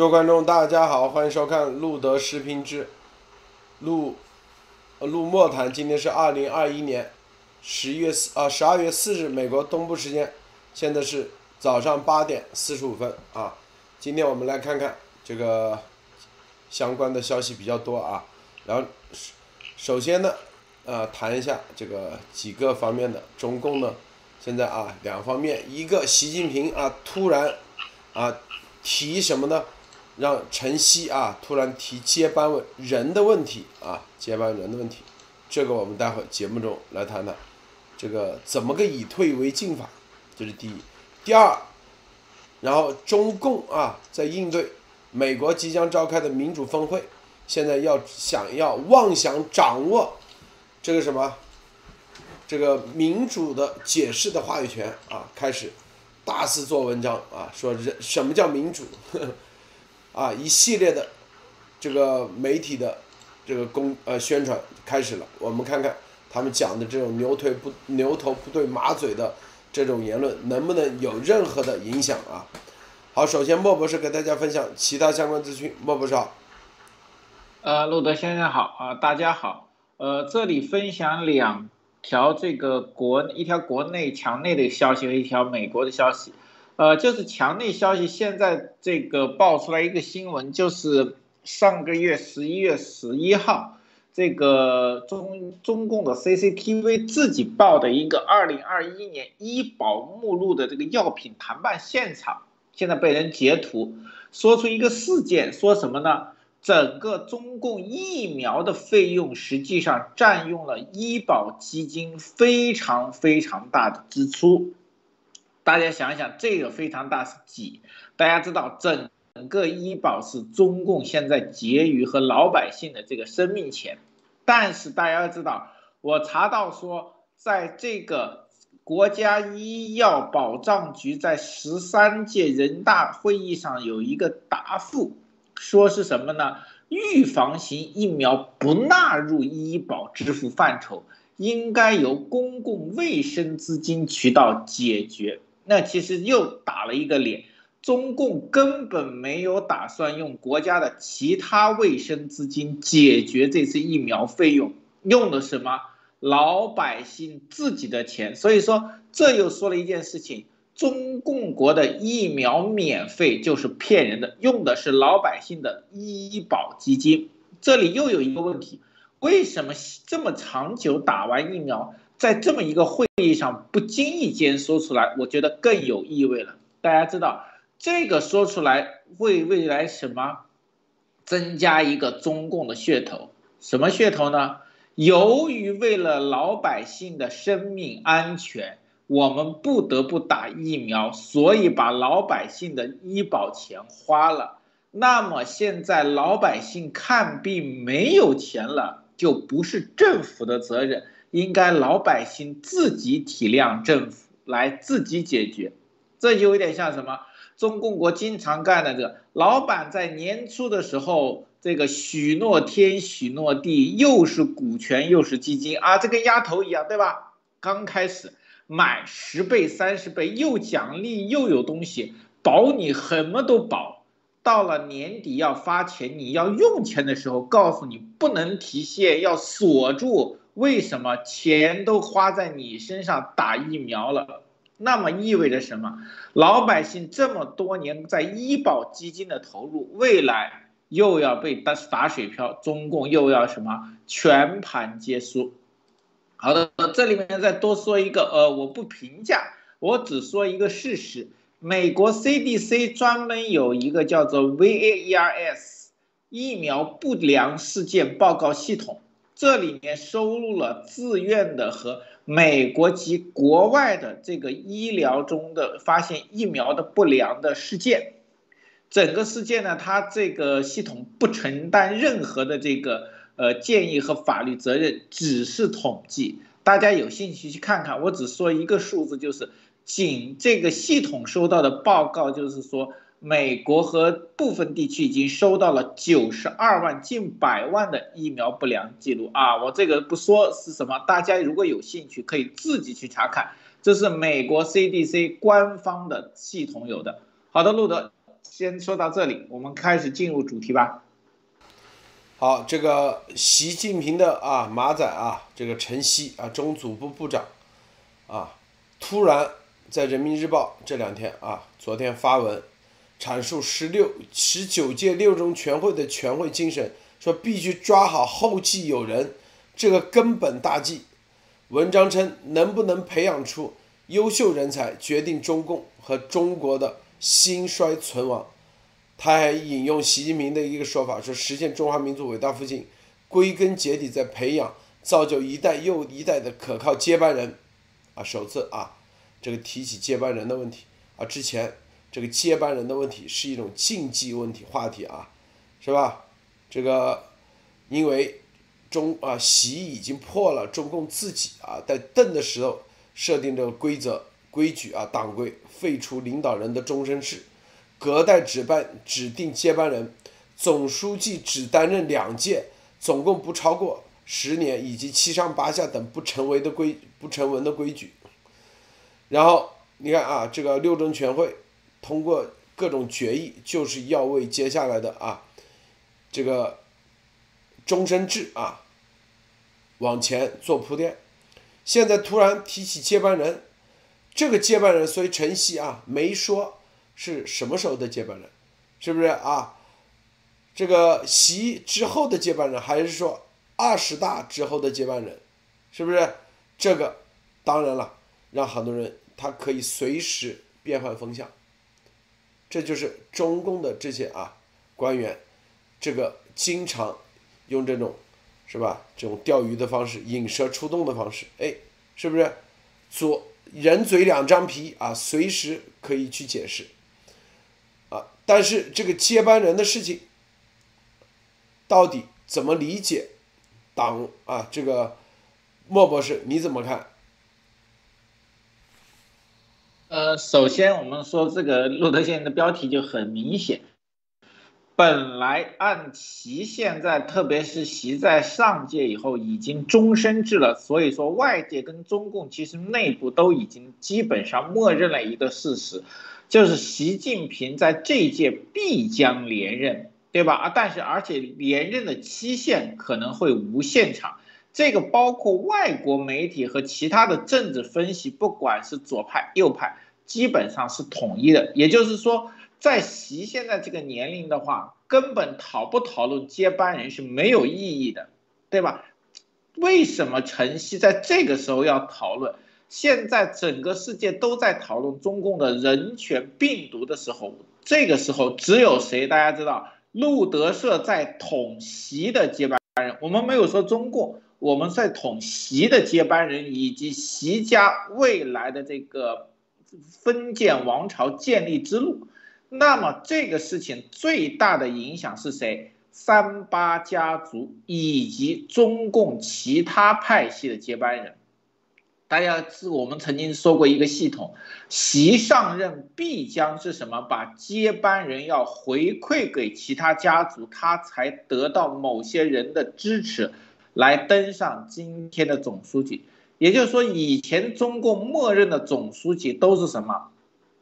各位观众，大家好，欢迎收看路德视频之路路莫谈。今天是二零二一年十一月四啊十二月四日，美国东部时间，现在是早上八点四十五分啊。今天我们来看看这个相关的消息比较多啊。然后首先呢，呃，谈一下这个几个方面的中共呢，现在啊两方面，一个习近平啊突然啊提什么呢？让晨曦啊突然提接班问人的问题啊，接班人的问题，这个我们待会节目中来谈谈，这个怎么个以退为进法，这是第一。第二，然后中共啊在应对美国即将召开的民主峰会，现在要想要妄想掌握这个什么，这个民主的解释的话语权啊，开始大肆做文章啊，说人什么叫民主。呵 呵啊，一系列的这个媒体的这个公呃宣传开始了，我们看看他们讲的这种牛腿不牛头不对马嘴的这种言论能不能有任何的影响啊？好，首先莫博士给大家分享其他相关资讯，莫博士好。呃，路德先生好啊，大家好。呃，这里分享两条这个国一条国内墙内的消息和一条美国的消息。呃，就是墙内消息，现在这个爆出来一个新闻，就是上个月十一月十一号，这个中中共的 CCTV 自己报的一个二零二一年医保目录的这个药品谈判现场，现在被人截图，说出一个事件，说什么呢？整个中共疫苗的费用实际上占用了医保基金非常非常大的支出。大家想想，这个非常大是几？大家知道，整个医保是中共现在结余和老百姓的这个生命钱。但是大家要知道，我查到说，在这个国家医药保障局在十三届人大会议上有一个答复，说是什么呢？预防型疫苗不纳入医保支付范畴，应该由公共卫生资金渠道解决。那其实又打了一个脸，中共根本没有打算用国家的其他卫生资金解决这次疫苗费用，用的什么老百姓自己的钱。所以说，这又说了一件事情：中共国的疫苗免费就是骗人的，用的是老百姓的医保基金。这里又有一个问题，为什么这么长久打完疫苗？在这么一个会议上不经意间说出来，我觉得更有意味了。大家知道，这个说出来会未来什么增加一个中共的噱头？什么噱头呢？由于为了老百姓的生命安全，我们不得不打疫苗，所以把老百姓的医保钱花了。那么现在老百姓看病没有钱了，就不是政府的责任。应该老百姓自己体谅政府，来自己解决，这就有点像什么？中共国经常干的这个，老板在年初的时候，这个许诺天许诺地，又是股权又是基金啊，这跟丫头一样，对吧？刚开始买十倍三十倍，又奖励又有东西，保你什么都保，到了年底要发钱，你要用钱的时候，告诉你不能提现，要锁住。为什么钱都花在你身上打疫苗了？那么意味着什么？老百姓这么多年在医保基金的投入，未来又要被打打水漂，中共又要什么全盘皆输？好的，这里面再多说一个，呃，我不评价，我只说一个事实：美国 CDC 专门有一个叫做 VAERS 疫苗不良事件报告系统。这里面收录了自愿的和美国及国外的这个医疗中的发现疫苗的不良的事件，整个事件呢，它这个系统不承担任何的这个呃建议和法律责任，只是统计。大家有兴趣去看看，我只说一个数字，就是仅这个系统收到的报告，就是说。美国和部分地区已经收到了九十二万近百万的疫苗不良记录啊！我这个不说是什么，大家如果有兴趣可以自己去查看，这是美国 CDC 官方的系统有的。好的，路德，先说到这里，我们开始进入主题吧。好，这个习近平的啊马仔啊，这个陈希啊中组部部长啊，突然在人民日报这两天啊，昨天发文阐述十六十九届六中全会的全会精神，说必须抓好后继有人这个根本大计。文章称，能不能培养出优秀人才，决定中共和中国的兴衰存亡。他还引用习近平的一个说法，说实现中华民族伟大复兴，归根结底在培养、造就一代又一代的可靠接班人。啊，首次啊，这个提起接班人的问题啊，之前这个接班人的问题是一种禁忌问题话题啊，是吧？这个因为中啊，习已经破了中共自己啊在邓的时候设定这个规则规矩啊党规，废除领导人的终身制。隔代指班指定接班人，总书记只担任两届，总共不超过十年，以及七上八下等不成为的规不成文的规矩。然后你看啊，这个六中全会通过各种决议，就是要为接下来的啊这个终身制啊往前做铺垫。现在突然提起接班人，这个接班人，所以陈曦啊没说。是什么时候的接班人？是不是啊？这个习之后的接班人，还是说二十大之后的接班人？是不是？这个当然了，让很多人他可以随时变换风向。这就是中共的这些啊官员，这个经常用这种是吧？这种钓鱼的方式，引蛇出洞的方式，哎，是不是？左人嘴两张皮啊，随时可以去解释啊。但是这个接班人的事情，到底怎么理解？党啊，这个莫博士你怎么看？呃，首先我们说这个路德先生的标题就很明显，本来按习现在，特别是习在上届以后已经终身制了，所以说外界跟中共其实内部都已经基本上默认了一个事实。就是习近平在这一届必将连任，对吧？啊，但是而且连任的期限可能会无限长，这个包括外国媒体和其他的政治分析，不管是左派右派，基本上是统一的。也就是说，在习现在这个年龄的话，根本讨不讨论接班人是没有意义的，对吧？为什么陈曦在这个时候要讨论？现在整个世界都在讨论中共的人权病毒的时候，这个时候只有谁？大家知道，路德社在统习的接班人。我们没有说中共，我们在统习的接班人以及习家未来的这个封建王朝建立之路。那么这个事情最大的影响是谁？三八家族以及中共其他派系的接班人。大家是我们曾经说过一个系统，习上任必将是什么？把接班人要回馈给其他家族，他才得到某些人的支持，来登上今天的总书记。也就是说，以前中共默认的总书记都是什么？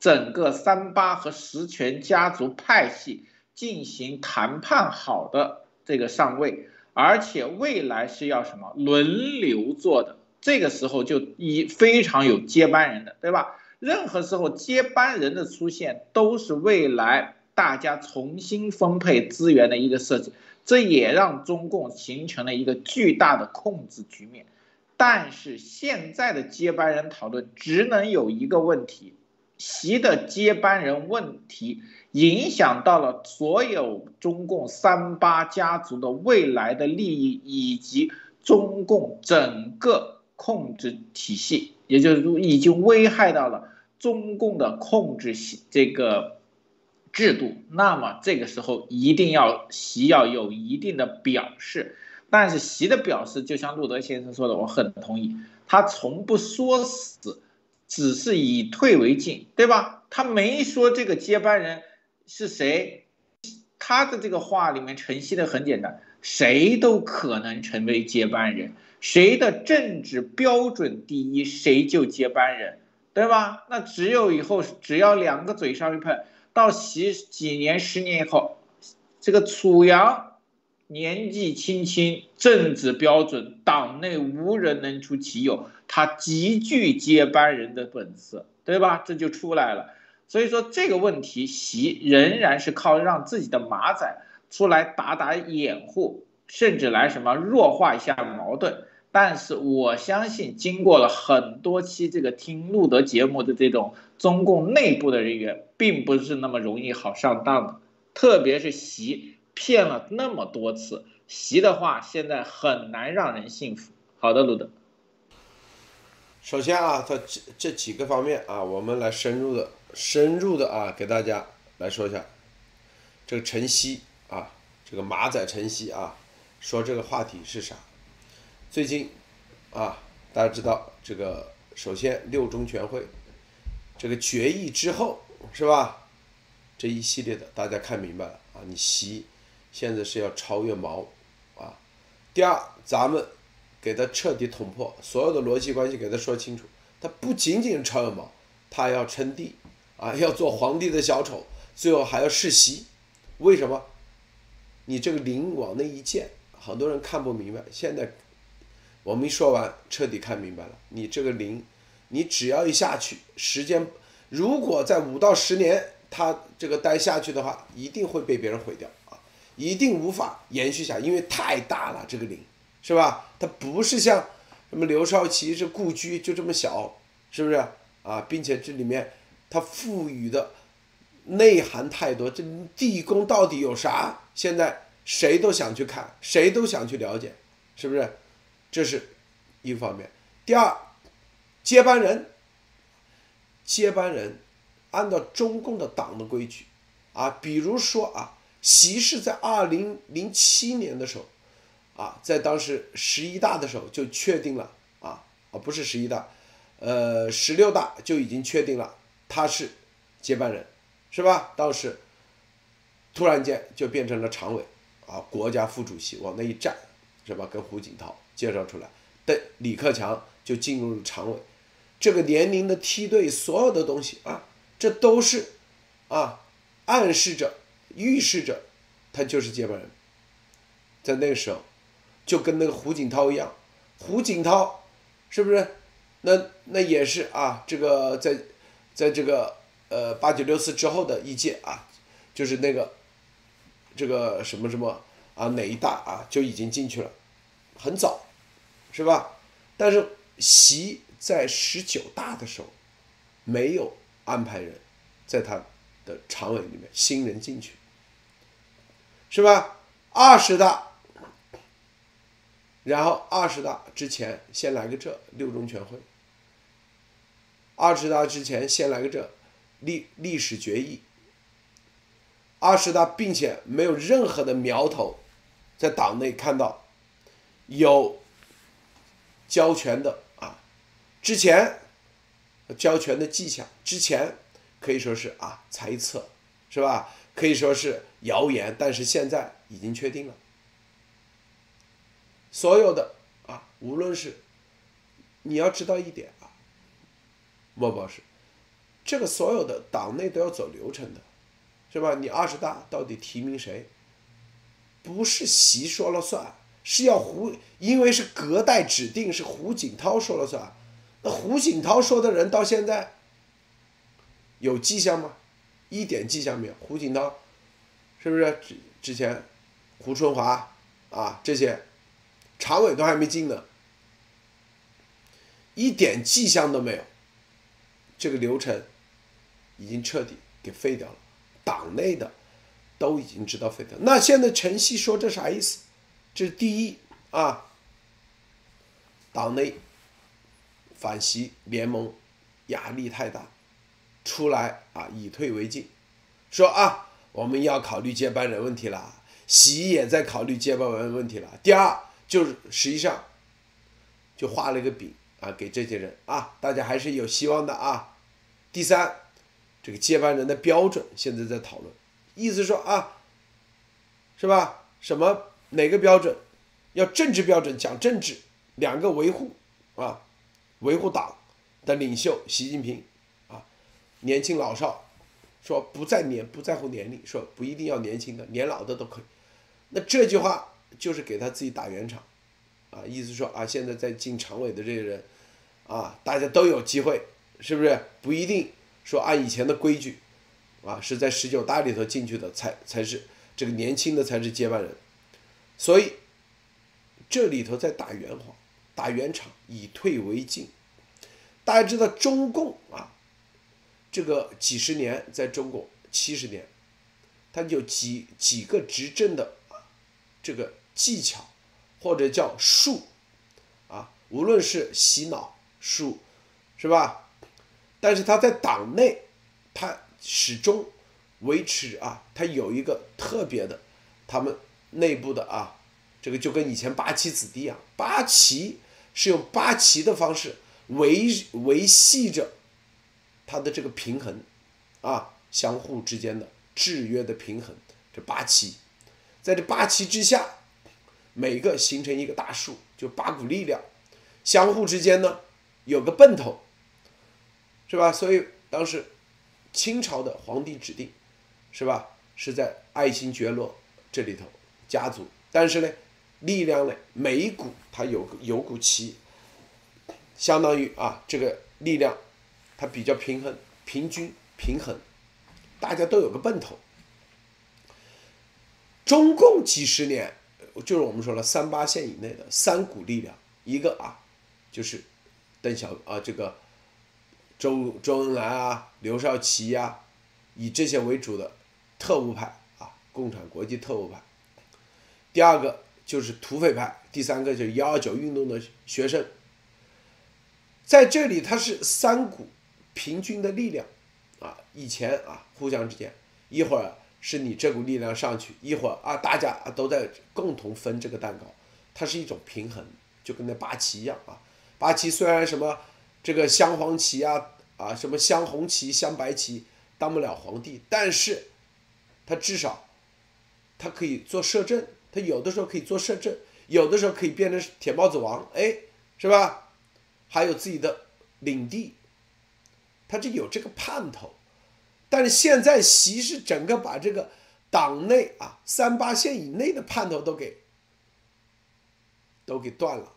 整个三八和实权家族派系进行谈判好的这个上位，而且未来是要什么轮流做的。这个时候就一非常有接班人的，对吧？任何时候接班人的出现，都是未来大家重新分配资源的一个设计，这也让中共形成了一个巨大的控制局面。但是现在的接班人讨论只能有一个问题：习的接班人问题影响到了所有中共三八家族的未来的利益，以及中共整个。控制体系，也就是说，已经危害到了中共的控制系这个制度。那么这个时候一定要习要有一定的表示，但是习的表示，就像路德先生说的，我很同意，他从不说死，只是以退为进，对吧？他没说这个接班人是谁，他的这个话里面承袭的很简单，谁都可能成为接班人。谁的政治标准第一，谁就接班人，对吧？那只有以后只要两个嘴上一碰，到习几年、十年以后，这个楚阳年纪轻轻，政治标准，党内无人能出其右，他极具接班人的本色，对吧？这就出来了。所以说这个问题，习仍然是靠让自己的马仔出来打打掩护，甚至来什么弱化一下矛盾。但是我相信，经过了很多期这个听路德节目的这种中共内部的人员，并不是那么容易好上当的。特别是习骗了那么多次，习的话现在很难让人信服。好的，路德。首先啊，他这这几个方面啊，我们来深入的、深入的啊，给大家来说一下。这个晨曦啊，这个马仔晨曦啊，说这个话题是啥？最近啊，大家知道这个，首先六中全会这个决议之后是吧？这一系列的大家看明白了啊，你习现在是要超越毛啊。第二，咱们。给他彻底捅破所有的逻辑关系，给他说清楚。他不仅仅超越毛，他要称帝啊，要做皇帝的小丑，最后还要世袭。为什么？你这个灵往那一建，很多人看不明白。现在我们一说完，彻底看明白了。你这个灵，你只要一下去，时间如果在五到十年，他这个待下去的话，一定会被别人毁掉啊，一定无法延续下，因为太大了这个灵。是吧？它不是像什么刘少奇这故居就这么小，是不是啊？并且这里面它赋予的内涵太多，这地宫到底有啥？现在谁都想去看，谁都想去了解，是不是？这是一方面。第二，接班人，接班人按照中共的党的规矩啊，比如说啊，习是在二零零七年的时候。啊，在当时十一大的时候就确定了啊，啊不是十一大，呃十六大就已经确定了他是接班人，是吧？当时突然间就变成了常委啊，国家副主席往那一站，是吧？跟胡锦涛介绍出来，对李克强就进入了常委，这个年龄的梯队，所有的东西啊，这都是啊暗示着、预示着他就是接班人，在那个时候。就跟那个胡锦涛一样，胡锦涛是不是？那那也是啊，这个在，在这个呃八九六四之后的一届啊，就是那个这个什么什么啊哪一大啊就已经进去了，很早，是吧？但是习在十九大的时候没有安排人在他的常委里面新人进去，是吧？二十大。然后二十大之前先来个这六中全会，二十大之前先来个这历历史决议，二十大并且没有任何的苗头，在党内看到有交权的啊，之前交权的迹象，之前可以说是啊猜测，是吧？可以说是谣言，但是现在已经确定了。所有的啊，无论是你要知道一点啊，莫博士，这个所有的党内都要走流程的，是吧？你二十大到底提名谁？不是习说了算，是要胡，因为是隔代指定，是胡锦涛说了算。那胡锦涛说的人到现在有迹象吗？一点迹象没有。胡锦涛是不是之之前胡春华啊这些？常委都还没进呢，一点迹象都没有，这个流程已经彻底给废掉了，党内的都已经知道废掉。那现在陈曦说这啥意思？这是第一啊，党内反习联盟压力太大，出来啊以退为进，说啊我们要考虑接班人问题了，习也在考虑接班人问题了。第二。就是实际上，就画了一个饼啊，给这些人啊，大家还是有希望的啊。第三，这个接班人的标准现在在讨论，意思说啊，是吧？什么哪个标准？要政治标准，讲政治，两个维护啊，维护党的领袖习近平啊，年轻老少说不在年不在乎年龄，说不一定要年轻的，年老的都可以。那这句话就是给他自己打圆场，啊，意思说啊，现在在进常委的这些人，啊，大家都有机会，是不是？不一定说按以前的规矩，啊，是在十九大里头进去的才才是这个年轻的才是接班人，所以这里头在打圆谎，打圆场，以退为进。大家知道中共啊。这个几十年在中国，七十年，他有几几个执政的这个技巧，或者叫术，啊，无论是洗脑术，是吧？但是他在党内，他始终维持啊，他有一个特别的，他们内部的啊，这个就跟以前八旗子弟啊，八旗是用八旗的方式维维系着。它的这个平衡，啊，相互之间的制约的平衡，这八旗，在这八旗之下，每个形成一个大树，就八股力量，相互之间呢有个奔头，是吧？所以当时清朝的皇帝指定，是吧？是在爱新觉罗这里头家族，但是呢，力量呢每一股它有有股气，相当于啊这个力量。它比较平衡、平均、平衡，大家都有个奔头。中共几十年，就是我们说了三八线以内的三股力量，一个啊，就是邓小啊，这个周周恩来啊、刘少奇呀，以这些为主的特务派啊，共产国际特务派。第二个就是土匪派，第三个就是幺二九运动的学生。在这里，它是三股。平均的力量，啊，以前啊，互相之间，一会儿是你这股力量上去，一会儿啊，大家都在共同分这个蛋糕，它是一种平衡，就跟那八旗一样啊。八旗虽然什么这个镶黄旗啊，啊什么镶红旗、镶白旗当不了皇帝，但是他至少他可以做摄政，他有的时候可以做摄政，有的时候可以变成铁帽子王，哎，是吧？还有自己的领地。他就有这个盼头，但是现在习是整个把这个党内啊三八线以内的盼头都给都给断了。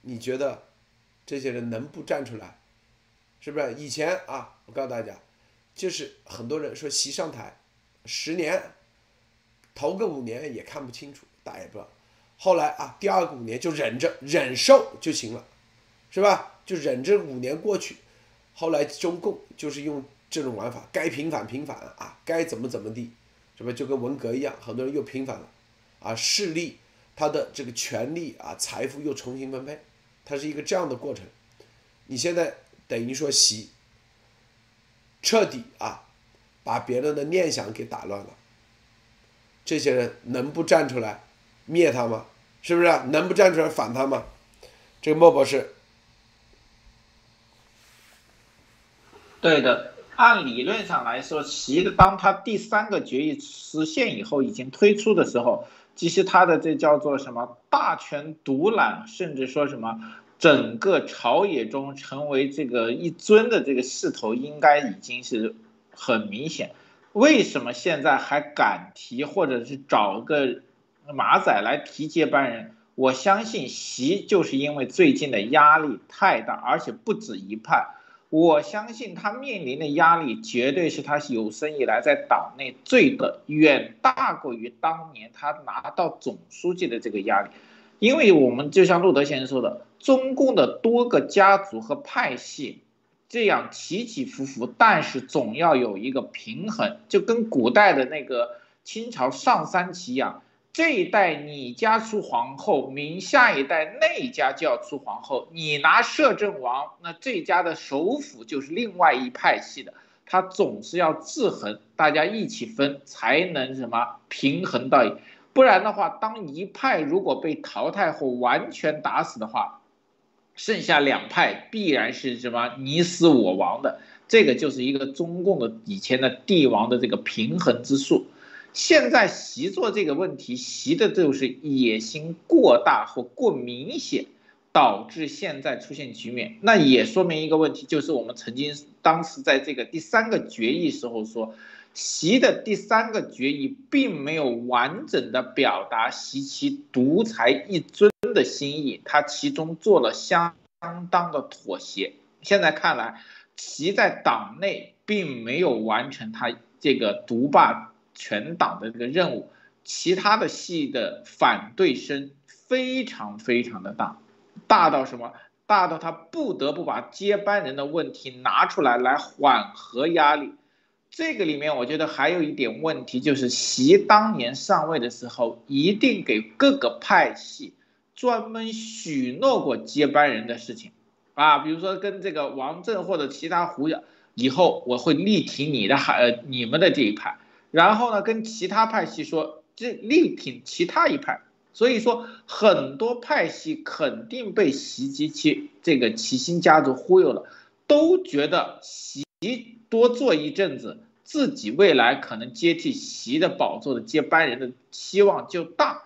你觉得这些人能不站出来？是不是？以前啊，我告诉大家，就是很多人说习上台十年，头个五年也看不清楚，大家也不知道。后来啊，第二个五年就忍着忍受就行了，是吧？就忍着五年过去。后来中共就是用这种玩法，该平反平反啊，该怎么怎么地，是不是就跟文革一样？很多人又平反了，啊，势力他的这个权力啊，财富又重新分配，它是一个这样的过程。你现在等于说习彻底啊，把别人的念想给打乱了。这些人能不站出来灭他吗？是不是？能不站出来反他吗？这个莫博士。对的，按理论上来说，习的当他第三个决议实现以后，已经推出的时候，其实他的这叫做什么大权独揽，甚至说什么整个朝野中成为这个一尊的这个势头，应该已经是很明显。为什么现在还敢提，或者是找个马仔来提接班人？我相信习就是因为最近的压力太大，而且不止一派。我相信他面临的压力绝对是他有生以来在党内最的，远大过于当年他拿到总书记的这个压力。因为我们就像路德先生说的，中共的多个家族和派系这样起起伏伏，但是总要有一个平衡，就跟古代的那个清朝上三旗一样。这一代你家出皇后，明下一代那一家就要出皇后。你拿摄政王，那这家的首辅就是另外一派系的，他总是要制衡，大家一起分才能什么平衡到，不然的话，当一派如果被淘汰后完全打死的话，剩下两派必然是什么你死我亡的，这个就是一个中共的以前的帝王的这个平衡之术。现在习做这个问题，习的就是野心过大或过明显，导致现在出现局面。那也说明一个问题，就是我们曾经当时在这个第三个决议时候说，习的第三个决议并没有完整的表达习其独裁一尊的心意，他其中做了相当的妥协。现在看来，习在党内并没有完成他这个独霸全党的这个任务。其他的系的反对声非常非常的大，大到什么？大到他不得不把接班人的问题拿出来来缓和压力。这个里面我觉得还有一点问题，就是习当年上位的时候，一定给各个派系专门许诺过接班人的事情，啊，比如说跟这个王震或者其他胡以后我会力挺你的海呃你们的这一派，然后呢跟其他派系说。这力挺其他一派，所以说很多派系肯定被习及其这个齐心家族忽悠了，都觉得习多做一阵子，自己未来可能接替习的宝座的接班人的希望就大。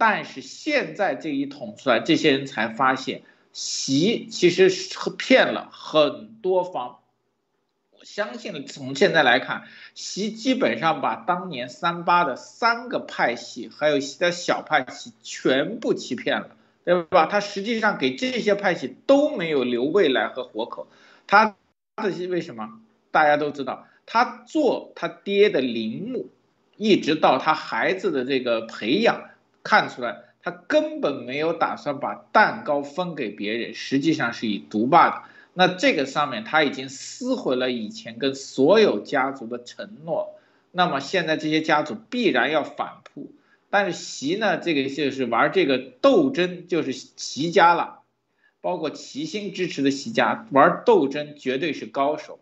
但是现在这一捅出来，这些人才发现，习其实是骗了很多方。我相信从现在来看，习基本上把当年三八的三个派系，还有一些小派系全部欺骗了，对吧？他实际上给这些派系都没有留未来和活口。他这些为什么？大家都知道，他做他爹的陵墓，一直到他孩子的这个培养，看出来他根本没有打算把蛋糕分给别人，实际上是以独霸的。那这个上面他已经撕毁了以前跟所有家族的承诺，那么现在这些家族必然要反扑，但是习呢，这个就是玩这个斗争，就是习家了，包括齐心支持的习家玩斗争绝对是高手，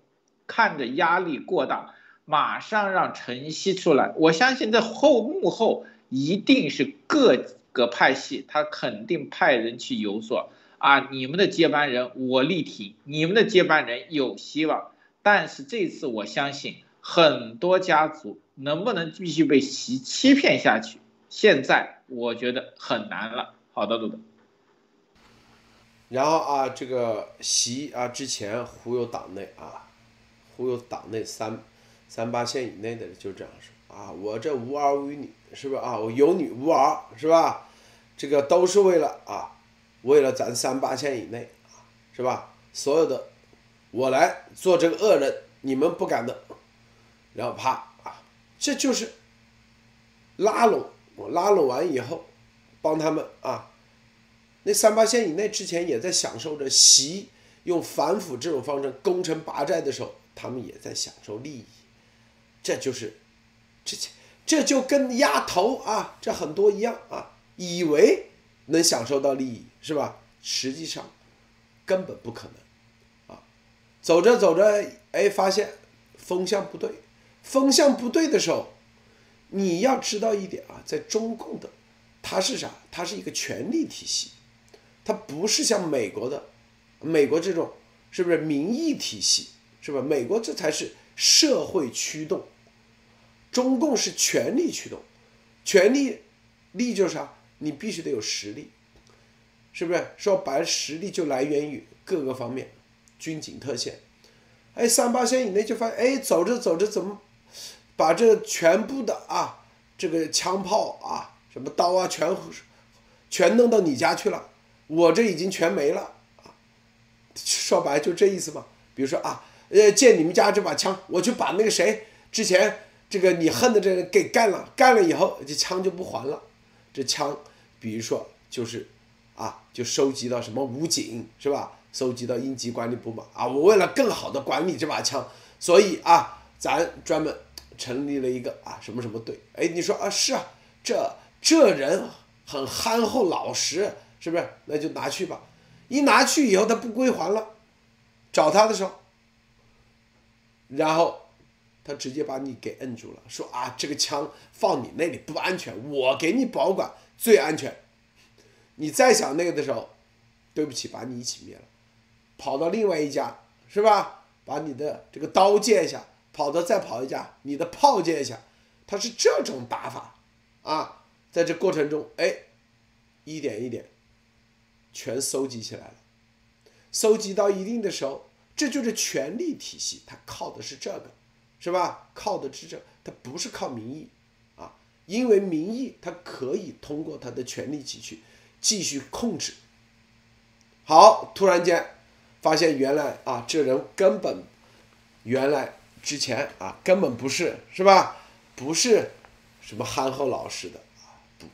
看着压力过大，马上让陈曦出来，我相信在后幕后一定是各个派系，他肯定派人去游说。啊，你们的接班人我力挺，你们的接班人有希望，但是这次我相信很多家族能不能继续被习欺骗下去，现在我觉得很难了。好的，陆总。然后啊，这个习啊，之前忽悠党内啊，忽悠党内三三八线以内的就这样说啊，我这无儿无女是吧？啊，我有女无儿是吧？这个都是为了啊。为了咱三八线以内，是吧？所有的我来做这个恶人，你们不敢的。然后啪啊，这就是拉拢。我拉拢完以后，帮他们啊。那三八线以内之前也在享受着习用反腐这种方式攻城拔寨的时候，他们也在享受利益。这就是这这就跟压头啊，这很多一样啊，以为。能享受到利益是吧？实际上根本不可能啊！走着走着，哎，发现风向不对，风向不对的时候，你要知道一点啊，在中共的，它是啥？它是一个权力体系，它不是像美国的，美国这种是不是民意体系？是吧？美国这才是社会驱动，中共是权力驱动，权力力就是啥？你必须得有实力，是不是？说白了，实力就来源于各个方面，军警特线。哎，三八线以内就发现，哎，走着走着怎么把这全部的啊，这个枪炮啊，什么刀啊，全全弄到你家去了，我这已经全没了啊。说白就这意思嘛。比如说啊，呃，借你们家这把枪，我去把那个谁之前这个你恨的这人给干了，干了以后这枪就不还了，这枪。比如说，就是，啊，就收集到什么武警是吧？收集到应急管理部嘛。啊，我为了更好的管理这把枪，所以啊，咱专门成立了一个啊什么什么队。哎，你说啊是啊，这这人很憨厚老实，是不是？那就拿去吧。一拿去以后他不归还了，找他的时候，然后他直接把你给摁住了，说啊这个枪放你那里不安全，我给你保管。最安全，你再想那个的时候，对不起，把你一起灭了，跑到另外一家是吧？把你的这个刀借一下，跑到再跑一家，你的炮借一下，他是这种打法啊，在这过程中，哎，一点一点，全搜集起来了。搜集到一定的时候，这就是权力体系，它靠的是这个，是吧？靠的是这，它不是靠民意啊，因为民意它可以通过它的权力体系继续控制。好，突然间发现原来啊，这人根本原来之前啊根本不是，是吧？不是什么憨厚老实的啊，不，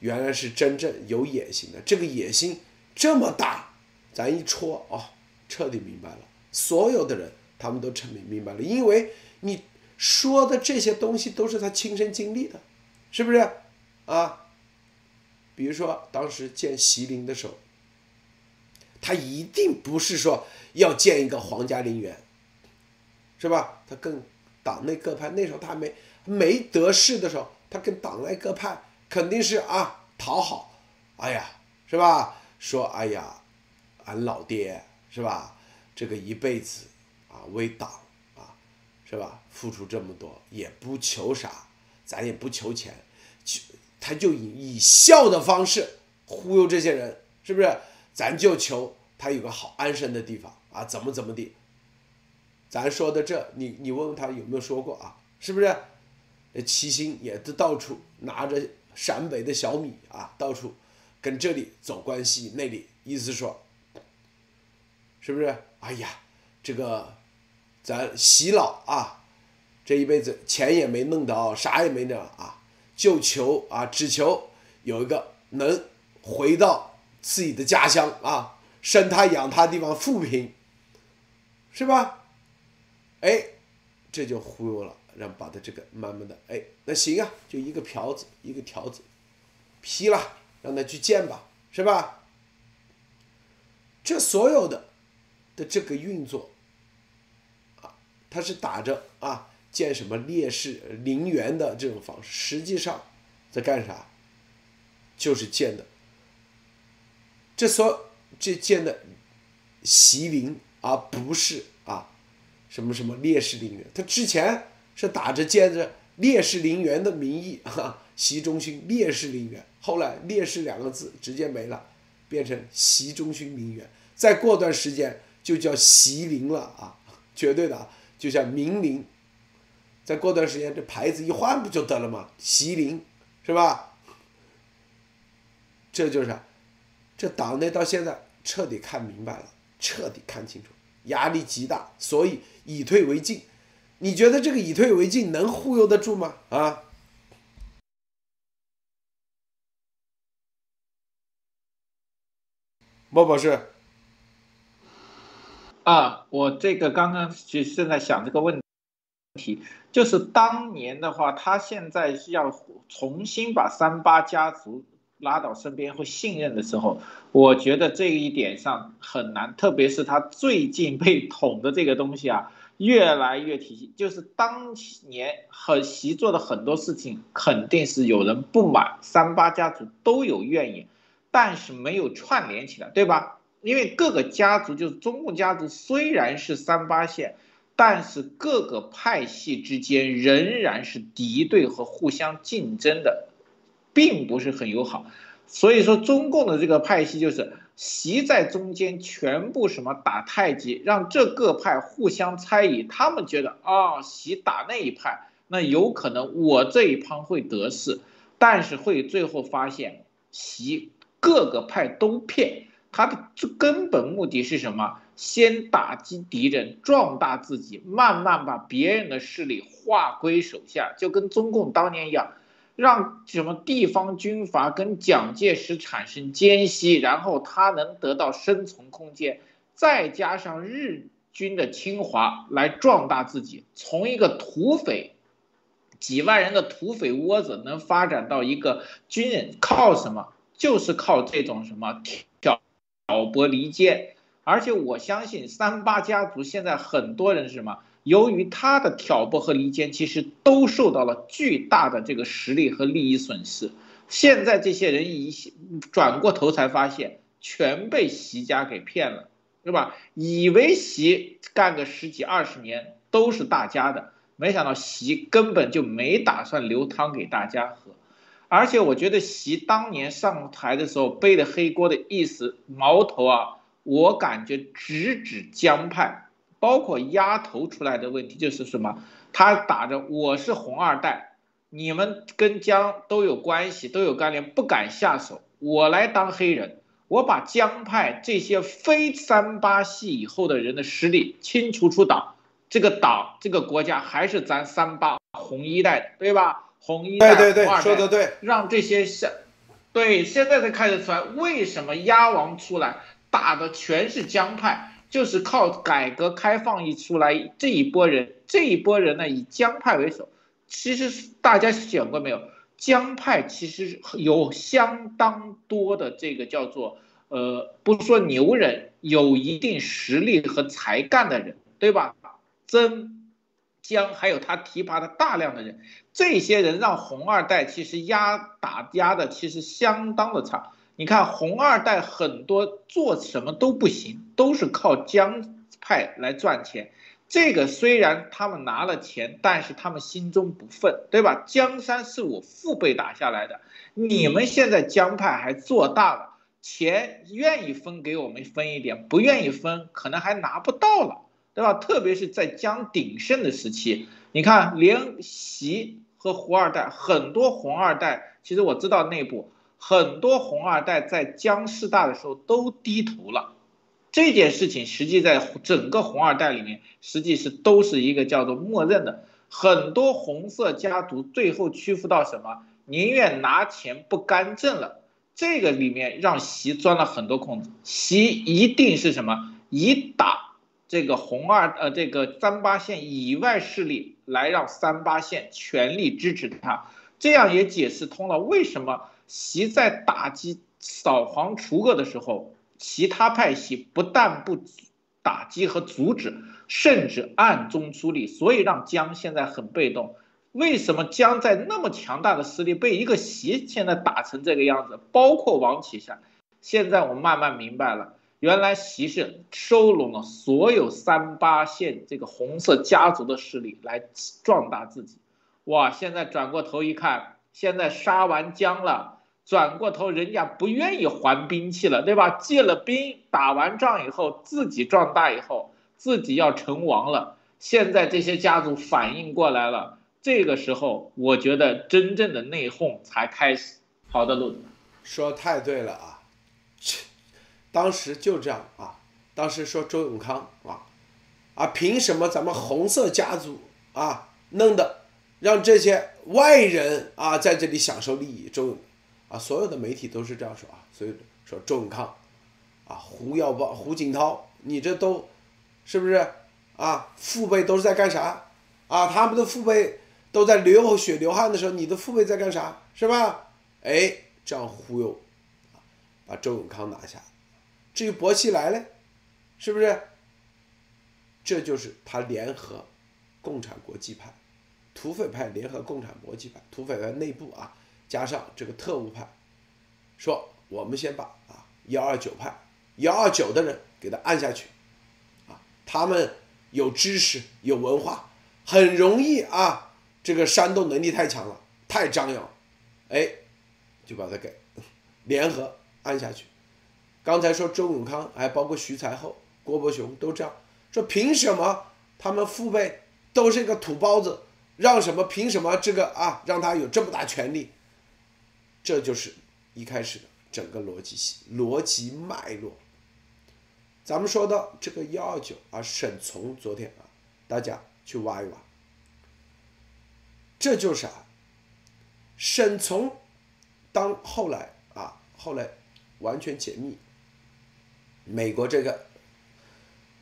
原来是真正有野心的。这个野心这么大。咱一戳哦，彻底明白了。所有的人他们都彻底明白了，因为你说的这些东西都是他亲身经历的，是不是啊？比如说当时建习陵的时候，他一定不是说要建一个皇家陵园，是吧？他跟党内各派那时候他没没得势的时候，他跟党内各派肯定是啊讨好，哎呀，是吧？说哎呀。俺老爹是吧？这个一辈子啊为党是吧？付出这么多也不求啥，咱也不求钱，就他就以以笑的方式忽悠这些人，是不是？咱就求他有个好安身的地方啊，怎么怎么地？咱说的这，你你问问他有没有说过啊？是不是？齐心也都到处拿着陕北的小米啊，到处跟这里走关系，那里意思说。是不是？哎呀，这个咱洗脑啊，这一辈子钱也没弄到，啥也没弄啊，就求啊，只求有一个能回到自己的家乡啊，生他养他地方富平，是吧？哎，这就忽悠了，让把他这个慢慢的，哎，那行啊，就一个瓢子，一个条子，批了，让他去建吧，是吧？这所有的。的这个运作，他是打着啊建什么烈士陵园的这种方式，实际上在干啥？就是建的，这所这建的习陵，而不是啊什么什么烈士陵园。他之前是打着建着烈士陵园的名义，哈，习中心烈士陵园，后来烈士两个字直接没了，变成习中心陵园。再过段时间。就叫习陵了啊，绝对的啊，就像明陵，再过段时间这牌子一换不就得了吗？习陵，是吧？这就是，这党内到现在彻底看明白了，彻底看清楚，压力极大，所以以退为进。你觉得这个以退为进能忽悠得住吗？啊？莫博士。啊，我这个刚刚就正在想这个问题，就是当年的话，他现在是要重新把三八家族拉到身边，会信任的时候，我觉得这一点上很难，特别是他最近被 捅的这个东西啊，越来越体系，就是当年很习做的很多事情，肯定是有人不满，三八家族都有怨言，但是没有串联起来，对吧？因为各个家族，就是中共家族，虽然是三八线，但是各个派系之间仍然是敌对和互相竞争的，并不是很友好。所以说，中共的这个派系就是习在中间，全部什么打太极，让这各派互相猜疑。他们觉得啊，习打那一派，那有可能我这一方会得势，但是会最后发现习各个派都骗。他的这根本目的是什么？先打击敌人，壮大自己，慢慢把别人的势力划归手下，就跟中共当年一样，让什么地方军阀跟蒋介石产生间隙，然后他能得到生存空间，再加上日军的侵华来壮大自己，从一个土匪几万人的土匪窝子能发展到一个军人，靠什么？就是靠这种什么。挑拨离间，而且我相信三八家族现在很多人是什么？由于他的挑拨和离间，其实都受到了巨大的这个实力和利益损失。现在这些人一转过头才发现，全被习家给骗了，是吧？以为习干个十几二十年都是大家的，没想到习根本就没打算留汤给大家喝。而且我觉得习当年上台的时候背的黑锅的意思矛头啊，我感觉直指江派，包括丫头出来的问题就是什么？他打着我是红二代，你们跟江都有关系，都有关联，不敢下手，我来当黑人，我把江派这些非三八系以后的人的实力清除出党，这个党这个国家还是咱三八红一代，对吧？红一代、对对对，说的对，让这些现，对，现在才看得出来，为什么鸭王出来打的全是江派，就是靠改革开放一出来，这一波人，这一波人呢以江派为首，其实大家想过没有？江派其实有相当多的这个叫做呃，不说牛人，有一定实力和才干的人，对吧？曾。江还有他提拔的大量的人，这些人让红二代其实压打压的其实相当的差。你看红二代很多做什么都不行，都是靠江派来赚钱。这个虽然他们拿了钱，但是他们心中不忿，对吧？江山是我父辈打下来的，你们现在江派还做大了，钱愿意分给我们分一点，不愿意分可能还拿不到了。对吧？特别是在江鼎盛的时期，你看，连习和胡二代，很多红二代，其实我知道内部很多红二代在江师大的时候都低头了。这件事情实际在整个红二代里面，实际是都是一个叫做默认的。很多红色家族最后屈服到什么？宁愿拿钱不干政了。这个里面让习钻了很多空子。习一定是什么？以打。这个红二呃，这个三八线以外势力来让三八线全力支持他，这样也解释通了为什么习在打击扫黄除恶的时候，其他派系不但不打击和阻止，甚至暗中出力，所以让江现在很被动。为什么江在那么强大的势力被一个习现在打成这个样子？包括王岐山，现在我慢慢明白了。原来习是收拢了所有三八线这个红色家族的势力来壮大自己，哇！现在转过头一看，现在杀完江了，转过头人家不愿意还兵器了，对吧？借了兵，打完仗以后自己壮大以后，自己要成王了。现在这些家族反应过来了，这个时候我觉得真正的内讧才开始。好的，陆子，说太对了啊。当时就这样啊，当时说周永康啊，啊，凭什么咱们红色家族啊弄的，让这些外人啊在这里享受利益？周永，啊，所有的媒体都是这样说啊，所以说周永康，啊，胡耀邦、胡锦涛，你这都，是不是啊？父辈都是在干啥？啊，他们的父辈都在流血流汗的时候，你的父辈在干啥？是吧？哎，这样忽悠，把周永康拿下。至于薄熙来嘞，是不是？这就是他联合共产国际派、土匪派联合共产国际派，土匪派内部啊，加上这个特务派，说我们先把啊幺二九派、幺二九的人给他按下去，啊，他们有知识、有文化，很容易啊，这个煽动能力太强了，太张扬，哎，就把他给联合按下去。刚才说周永康，还包括徐才厚、郭伯雄都这样说，凭什么他们父辈都是一个土包子，让什么？凭什么这个啊，让他有这么大权力？这就是一开始的整个逻辑系逻辑脉络。咱们说到这个幺二九啊，沈从昨天啊，大家去挖一挖，这就是啊，沈从当后来啊，后来完全解密。美国这个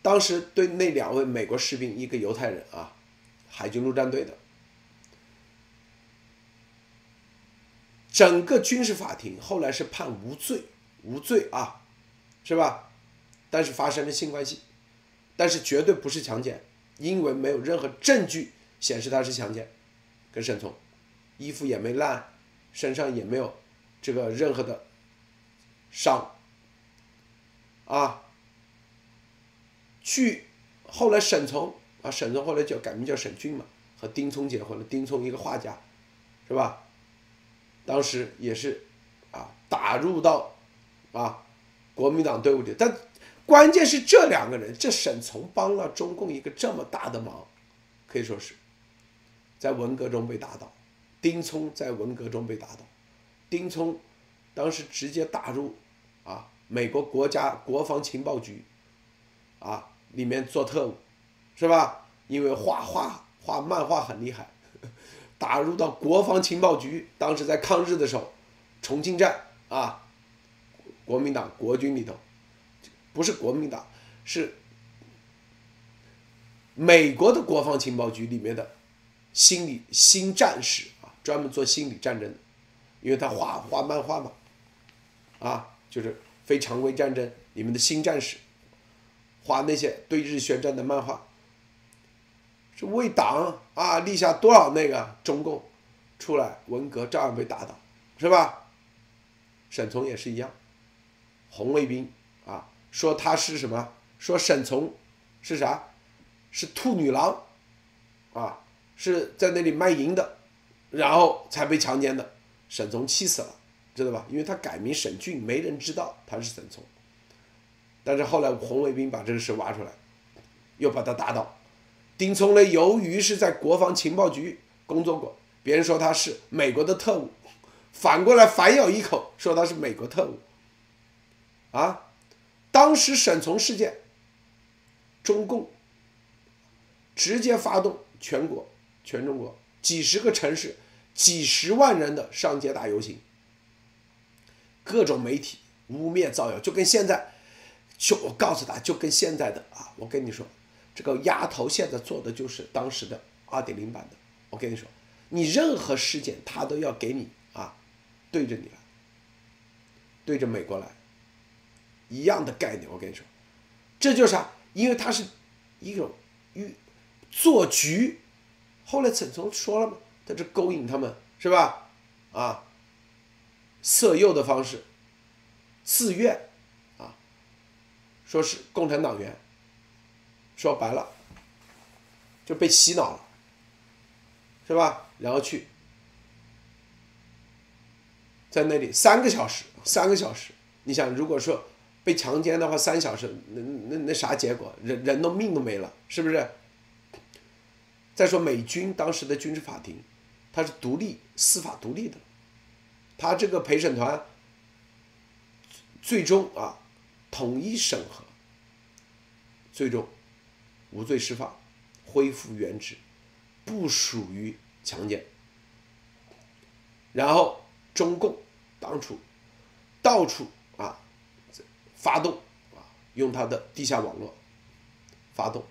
当时对那两位美国士兵，一个犹太人啊，海军陆战队的，整个军事法庭后来是判无罪，无罪啊，是吧？但是发生了性关系，但是绝对不是强奸，因为没有任何证据显示他是强奸，跟沈从，衣服也没烂，身上也没有这个任何的伤。啊，去后来沈从啊，沈从后来叫改名叫沈俊嘛，和丁聪结婚了。丁聪一个画家，是吧？当时也是啊打入到啊国民党队伍里，但关键是这两个人，这沈从帮了中共一个这么大的忙，可以说是在文革中被打倒，丁聪在文革中被打倒，丁聪当时直接打入美国国家国防情报局啊里面做特务，是吧？因为画画画漫画很厉害。打入到国防情报局，当时在抗日的时候，重庆站啊，国民党国军里头，不是国民党，是美国的国防情报局里面的心理新战士啊，专门做心理战争的，因为他画画漫画嘛，啊，就是非常规战争里面的新战士，画那些对日宣战的漫画。是为党啊立下多少那个中共出来文革照样被打倒，是吧？沈从也是一样，红卫兵啊说他是什么？说沈从是啥？是兔女郎啊，是在那里卖淫的，然后才被强奸的。沈从气死了，知道吧？因为他改名沈俊，没人知道他是沈从。但是后来红卫兵把这个事挖出来，又把他打倒。丁聪呢，由于是在国防情报局工作过，别人说他是美国的特务，反过来反咬一口说他是美国特务。啊，当时沈从事件，中共直接发动全国、全中国几十个城市、几十万人的上街大游行，各种媒体污蔑造谣，就跟现在，就我告诉他就跟现在的啊，我跟你说。这个丫头现在做的就是当时的二点零版的，我跟你说，你任何事件他都要给你啊，对着你来，对着美国来，一样的概念，我跟你说，这就是啥？因为他是一种预做局，后来沈从说了嘛，他这勾引他们是吧？啊，色诱的方式，自愿啊，说是共产党员。说白了，就被洗脑了，是吧？然后去，在那里三个小时，三个小时，你想，如果说被强奸的话，三小时，那那那啥结果？人人都命都没了，是不是？再说美军当时的军事法庭，它是独立司法独立的，他这个陪审团最终啊统一审核，最终。无罪释放，恢复原职，不属于强奸。然后中共当初到处啊发动啊，用他的地下网络发动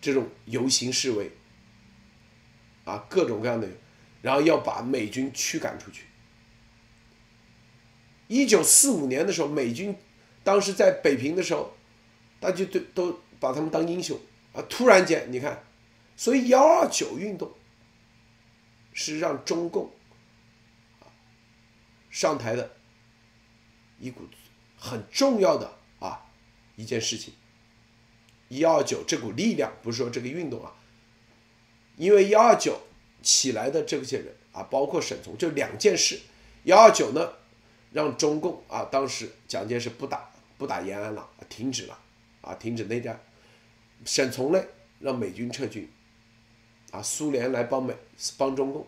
这种游行示威啊，各种各样的，然后要把美军驱赶出去。一九四五年的时候，美军当时在北平的时候，大家都都。把他们当英雄啊！突然间，你看，所以幺二九运动是让中共上台的一股很重要的啊一件事情。幺二九这股力量不是说这个运动啊，因为幺二九起来的这些人啊，包括沈从，就两件事。幺二九呢，让中共啊，当时蒋介石不打不打延安了，停止了啊，停止内战。沈从呢，让美军撤军，啊，苏联来帮美帮中共，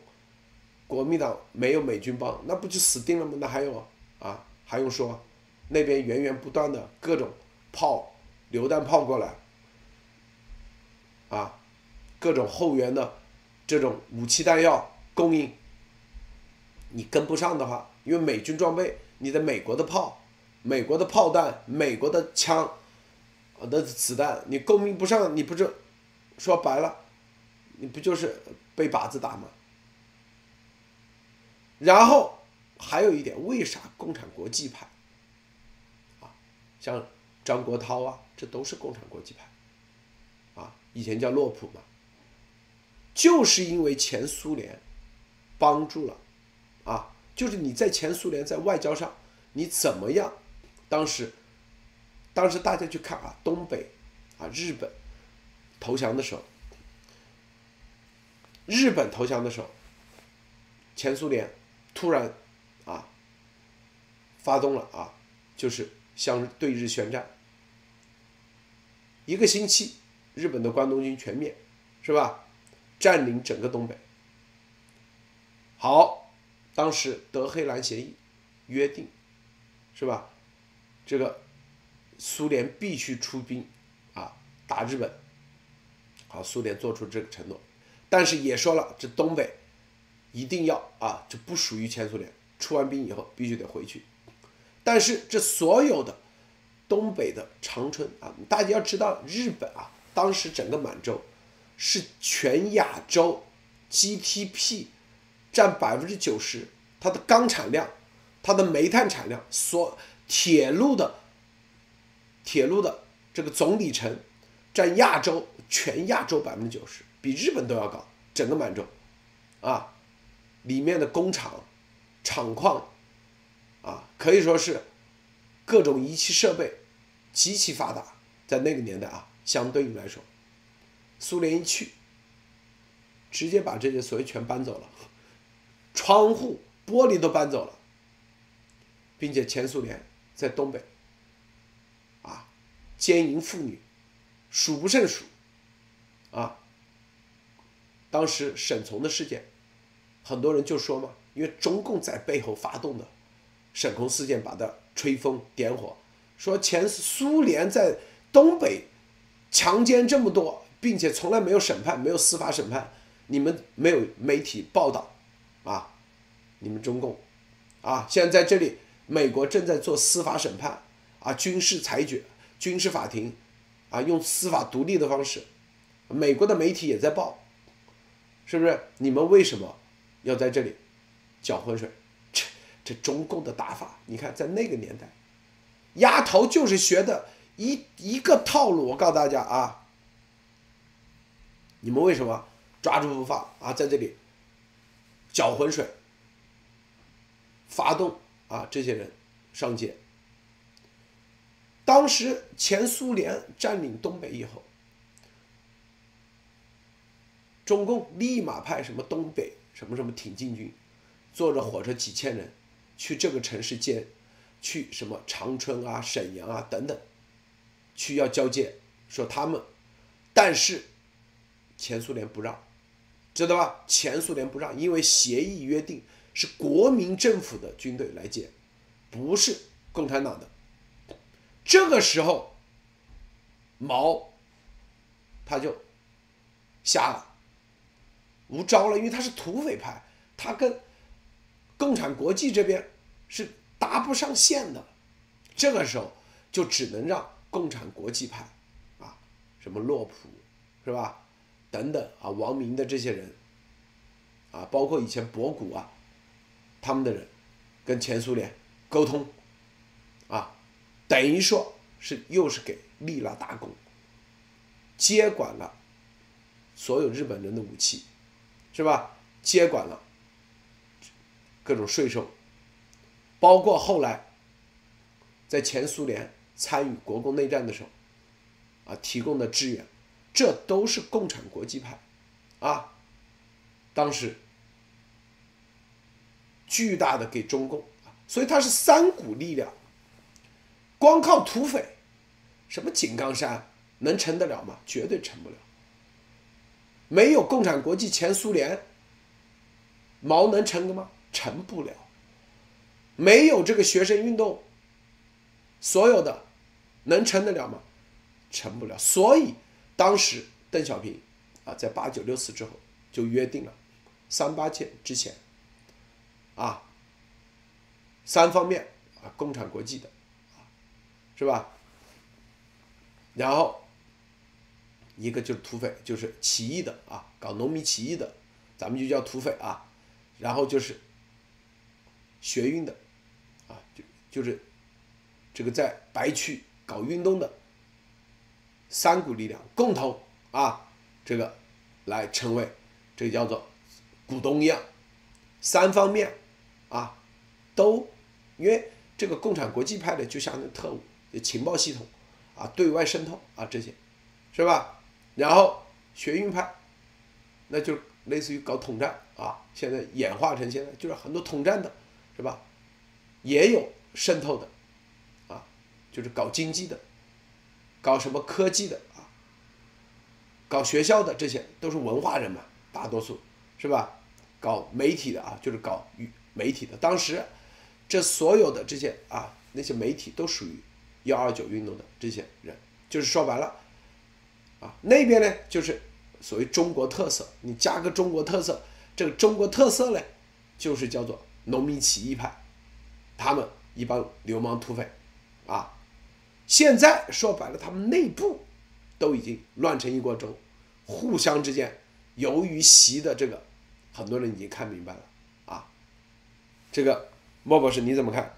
国民党没有美军帮，那不就死定了吗？那还有啊，还用说，那边源源不断的各种炮、榴弹炮过来，啊，各种后援的这种武器弹药供应，你跟不上的话，因为美军装备，你的美国的炮、美国的炮弹、美国的枪。的子弹你供应不上，你不就说白了，你不就是被靶子打吗？然后还有一点，为啥共产国际派啊，像张国焘啊，这都是共产国际派啊，以前叫洛普嘛，就是因为前苏联帮助了啊，就是你在前苏联在外交上你怎么样，当时。当时大家去看啊，东北啊，日本投降的时候，日本投降的时候，前苏联突然啊发动了啊，就是向对日宣战。一个星期，日本的关东军全灭，是吧？占领整个东北。好，当时德黑兰协议约定，是吧？这个苏联必须出兵啊打日本。好，苏联做出这个承诺，但是也说了，这东北一定要啊，这不属于前苏联。出完兵以后必须得回去。但是这所有的东北的长春啊，大家要知道，日本啊，当时整个满洲是全亚洲 GDP 占百分之九十，它的钢产量、它的煤炭产量、所铁路的铁路的这个总里程占亚洲。全亚洲百分之九十，比日本都要高。整个满洲，啊，里面的工厂、厂矿，啊，可以说是各种仪器设备极其发达。在那个年代啊，相对应来说，苏联一去，直接把这些所有全搬走了，窗户、玻璃都搬走了，并且前苏联在东北，啊，奸淫妇女。数不胜数。啊，当时沈从的事件，很多人就说嘛，因为中共在背后发动的，沈从事件把它吹风点火，说前苏联在东北强奸这么多，并且从来没有审判，没有司法审判，你们没有媒体报道，啊，你们中共，啊，现在在这里，美国正在做司法审判，啊，军事裁决，军事法庭，啊，用司法独立的方式。美国的媒体也在报，是不是？你们为什么要在这里搅浑水？这这中共的打法，你看在那个年代，丫头就是学的一一个套路。我告诉大家啊，你们为什么抓住不放啊？在这里搅浑水，发动啊这些人上街。当时前苏联占领东北以后。中共立马派什么东北什么什么挺进军，坐着火车几千人，去这个城市建，去什么长春啊、沈阳啊等等，去要交界，说他们，但是前苏联不让，知道吧？前苏联不让，因为协议约定是国民政府的军队来接，不是共产党的。这个时候，毛他就瞎了。无招了，因为他是土匪派，他跟共产国际这边是搭不上线的。这个时候就只能让共产国际派啊，什么洛普是吧，等等啊，王明的这些人啊，包括以前博古啊，他们的人跟前苏联沟通啊，等于说是又是给立了大功，接管了所有日本人的武器。是吧？接管了各种税收，包括后来在前苏联参与国共内战的时候，啊，提供的支援，这都是共产国际派，啊，当时巨大的给中共啊，所以它是三股力量，光靠土匪，什么井冈山能成得了吗？绝对成不了。没有共产国际，前苏联，毛能成的吗？成不了。没有这个学生运动，所有的能成得了吗？成不了。所以当时邓小平啊，在八九六四之后就约定了，三八线之前，啊，三方面啊，共产国际的，是吧？然后。一个就是土匪，就是起义的啊，搞农民起义的，咱们就叫土匪啊。然后就是学运的，啊，就就是这个在白区搞运动的三股力量共同啊，这个来成为这个叫做股东一样，三方面啊都因为这个共产国际派的就像那特务情报系统啊，对外渗透啊这些，是吧？然后学运派，那就类似于搞统战，啊，现在演化成现在就是很多统战的，是吧？也有渗透的，啊，就是搞经济的，搞什么科技的啊，搞学校的这些都是文化人嘛，大多数是吧？搞媒体的啊，就是搞媒体的。当时这所有的这些啊，那些媒体都属于幺二九运动的这些人，就是说白了，啊，那边呢就是所谓中国特色，你加个中国特色，这个中国特色呢，就是叫做农民起义派。他们一帮流氓土匪，啊，现在说白了，他们内部都已经乱成一锅粥，互相之间由于习的这个，很多人已经看明白了啊。这个莫博士你怎么看？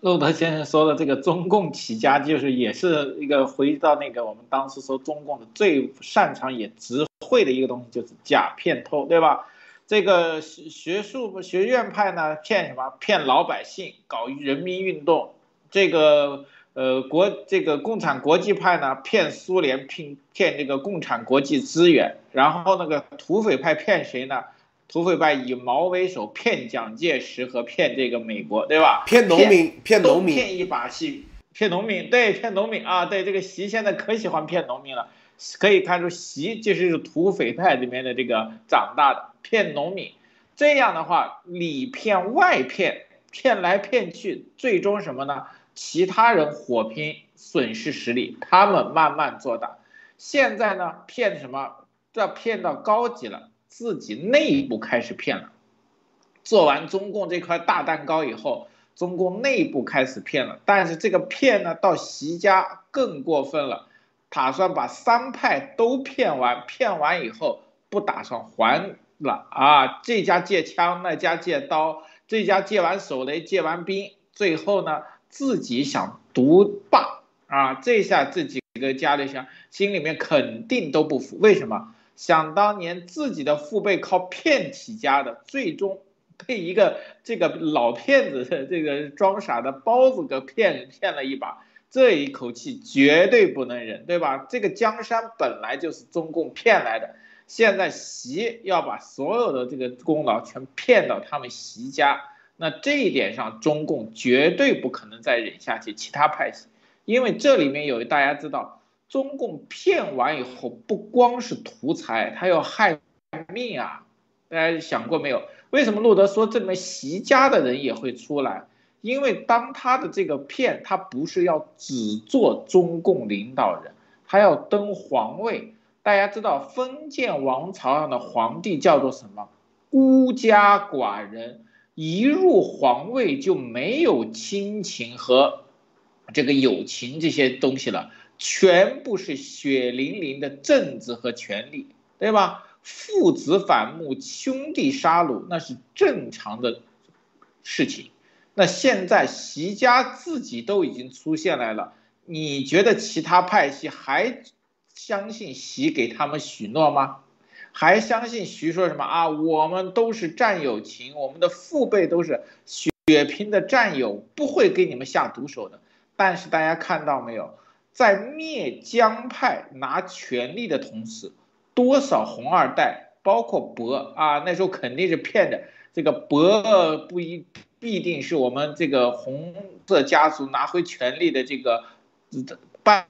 路德先生说的这个中共起家，就是也是一个回到那个我们当时说中共的最擅长也只会的一个东西，就是假骗偷，对吧？这个学学术学院派呢，骗什么？骗老百姓，搞人民运动。这个呃国这个共产国际派呢，骗苏联，骗骗这个共产国际资源。然后那个土匪派骗谁呢？土匪派以毛为首，骗蒋介石和骗这个美国，对吧？骗农民，骗农民，骗一把戏，骗农民，对，骗农民啊，对，这个习现在可喜欢骗农民了。可以看出，习就是土匪派里面的这个长大的。骗农民，这样的话里骗外骗，骗来骗去，最终什么呢？其他人火拼，损失实力，他们慢慢做大。现在呢，骗什么？这骗到高级了，自己内部开始骗了。做完中共这块大蛋糕以后，中共内部开始骗了。但是这个骗呢，到习家更过分了，打算把三派都骗完，骗完以后不打算还。了啊，这家借枪，那家借刀，这家借完手雷，借完兵，最后呢，自己想独霸啊，这下这几个家里想，心里面肯定都不服。为什么？想当年自己的父辈靠骗起家的，最终被一个这个老骗子，这个装傻的包子给骗骗了一把，这一口气绝对不能忍，对吧？这个江山本来就是中共骗来的。现在习要把所有的这个功劳全骗到他们习家，那这一点上中共绝对不可能再忍下去。其他派系，因为这里面有大家知道，中共骗完以后不光是图财，他要害命啊！大家想过没有？为什么路德说这里面习家的人也会出来？因为当他的这个骗，他不是要只做中共领导人，他要登皇位。大家知道封建王朝上的皇帝叫做什么？孤家寡人，一入皇位就没有亲情和这个友情这些东西了，全部是血淋淋的政治和权力，对吧？父子反目，兄弟杀戮，那是正常的事情。那现在习家自己都已经出现来了，你觉得其他派系还？相信习给他们许诺吗？还相信徐说什么啊？我们都是战友情，我们的父辈都是血拼的战友，不会给你们下毒手的。但是大家看到没有，在灭江派拿权力的同时，多少红二代，包括博啊，那时候肯定是骗的。这个博不一必定是我们这个红色家族拿回权力的这个绊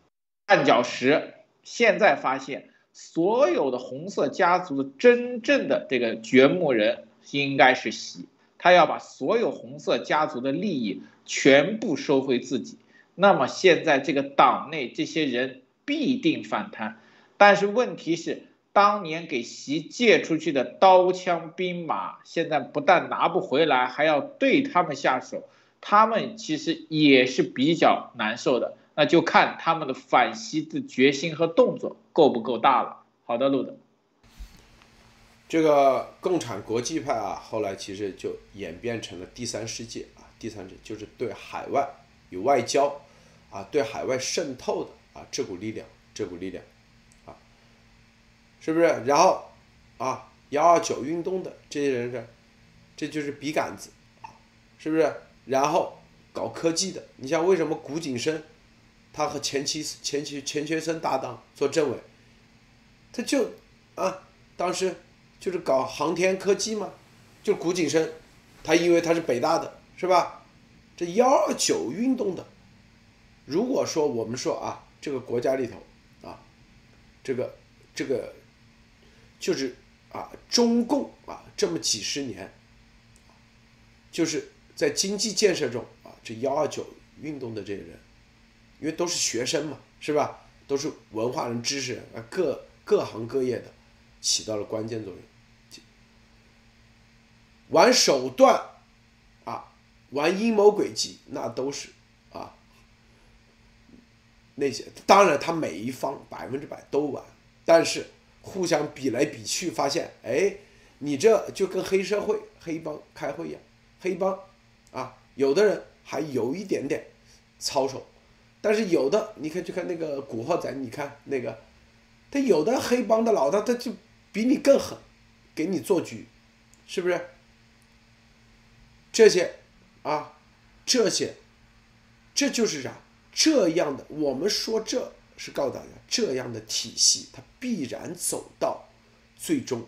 绊脚石。现在发现，所有的红色家族真正的这个掘墓人应该是习，他要把所有红色家族的利益全部收回自己。那么现在这个党内这些人必定反弹，但是问题是，当年给习借出去的刀枪兵马，现在不但拿不回来，还要对他们下手，他们其实也是比较难受的。那就看他们的反西的决心和动作够不够大了。好的，路德。这个共产国际派啊，后来其实就演变成了第三世界啊，第三世就是对海外有外交啊，对海外渗透的啊这股力量，这股力量啊，是不是？然后啊，幺二九运动的这些人是，这就是笔杆子啊，是不是？然后搞科技的，你像为什么古井生？他和钱其钱其钱学森搭档做政委，他就啊，当时就是搞航天科技嘛，就古井生，他因为他是北大的，是吧？这幺二九运动的，如果说我们说啊，这个国家里头啊，这个这个就是啊，中共啊，这么几十年，就是在经济建设中啊，这幺二九运动的这些人，因为都是学生嘛，是吧？都是文化人、知识人啊，各各行各业的，起到了关键作用。玩手段，啊，玩阴谋诡计，那都是啊，那些当然他每一方百分之百都玩，但是互相比来比去，发现哎，你这就跟黑社会、黑帮开会一样，黑帮啊，有的人还有一点点操守。但是有的，你看，就看那个古惑仔，你看那个，他有的黑帮的老大，他就比你更狠，给你做局，是不是？这些，啊，这些，这就是啥？这样的，我们说这是告诉大家，这样的体系，它必然走到最终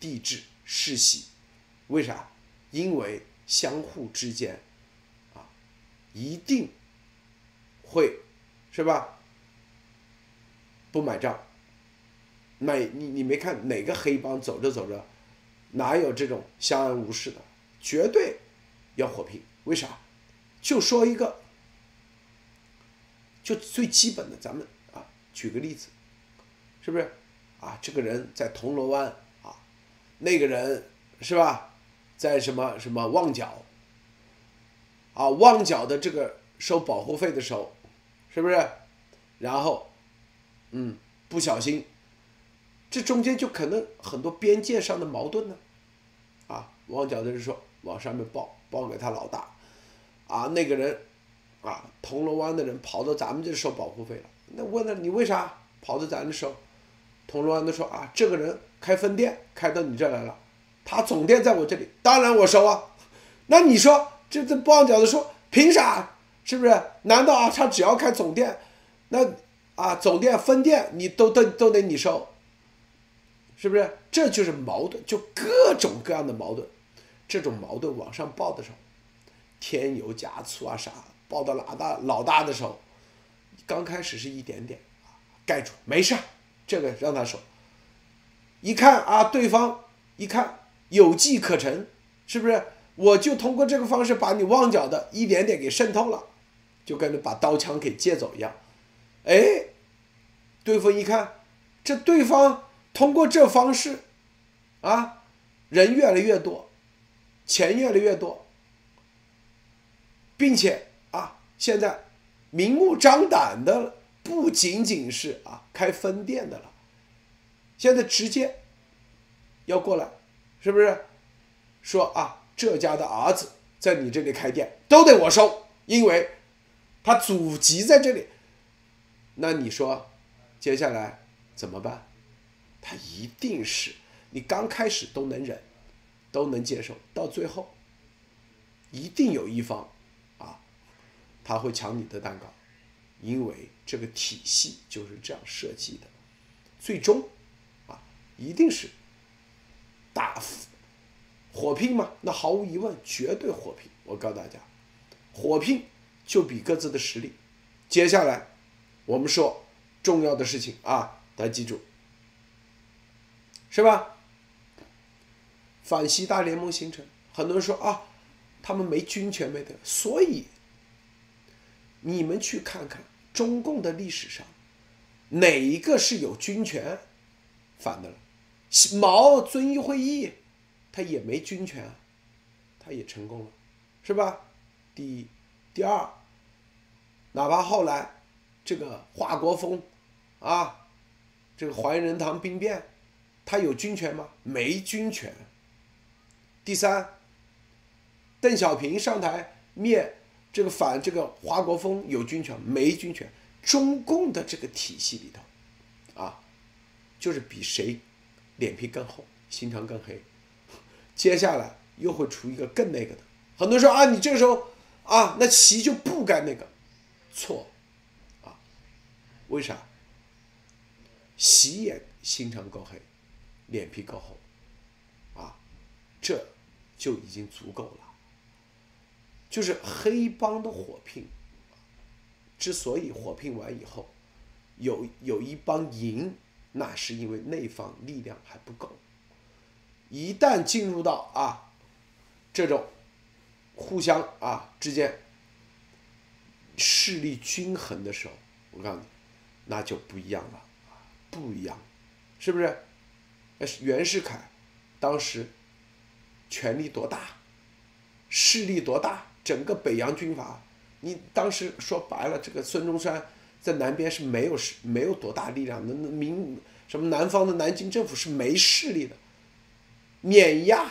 帝制世袭，为啥？因为相互之间，啊，一定。会，是吧？不买账，那你你没看哪个黑帮走着走着，哪有这种相安无事的？绝对要火拼，为啥？就说一个，就最基本的，咱们啊，举个例子，是不是？啊，这个人在铜锣湾啊，那个人是吧，在什么什么旺角，啊，旺角的这个收保护费的时候。是不是？然后，嗯，不小心，这中间就可能很多边界上的矛盾呢。啊，王角的人说往上面报，报给他老大，啊，那个人，啊，铜锣湾的人跑到咱们这收保护费了。那问了你为啥跑到咱这收？铜锣湾的说啊，这个人开分店开到你这来了，他总店在我这里，当然我收啊。那你说这这旺角的说凭啥？是不是？难道啊，他只要开总店，那啊总店分店你都都都得你收，是不是？这就是矛盾，就各种各样的矛盾。这种矛盾往上报的时候，添油加醋啊啥，报到老大老大的时候，刚开始是一点点，盖住没事，这个让他收。一看啊，对方一看有迹可乘，是不是？我就通过这个方式把你旺角的一点点给渗透了。就跟着把刀枪给借走一样，哎，对方一看，这对方通过这方式，啊，人越来越多，钱越来越多，并且啊，现在明目张胆的不仅仅是啊开分店的了，现在直接要过来，是不是？说啊，这家的儿子在你这里开店都得我收，因为。他祖籍在这里，那你说，接下来怎么办？他一定是你刚开始都能忍，都能接受，到最后，一定有一方，啊，他会抢你的蛋糕，因为这个体系就是这样设计的，最终，啊，一定是打火拼嘛？那毫无疑问，绝对火拼。我告诉大家，火拼。就比各自的实力。接下来，我们说重要的事情啊，大家记住，是吧？反西大联盟形成，很多人说啊，他们没军权没的，所以你们去看看中共的历史上，哪一个是有军权反的了？毛遵义会议，他也没军权啊，他也成功了，是吧？第一。第二，哪怕后来这个华国锋啊，这个怀仁堂兵变，他有军权吗？没军权。第三，邓小平上台灭这个反这个华国锋有军权没军权？中共的这个体系里头，啊，就是比谁脸皮更厚，心肠更黑。接下来又会出一个更那个的。很多人说啊，你这个时候。啊，那棋就不该那个，错，啊，为啥？习眼心肠够黑，脸皮够厚，啊，这就已经足够了。就是黑帮的火拼，之所以火拼完以后，有有一帮赢，那是因为那方力量还不够。一旦进入到啊这种互相啊之间势力均衡的时候，我告诉你，那就不一样了，不一样，是不是？袁世凯当时权力多大，势力多大？整个北洋军阀，你当时说白了，这个孙中山在南边是没有是没有多大力量的，民什么南方的南京政府是没势力的，碾压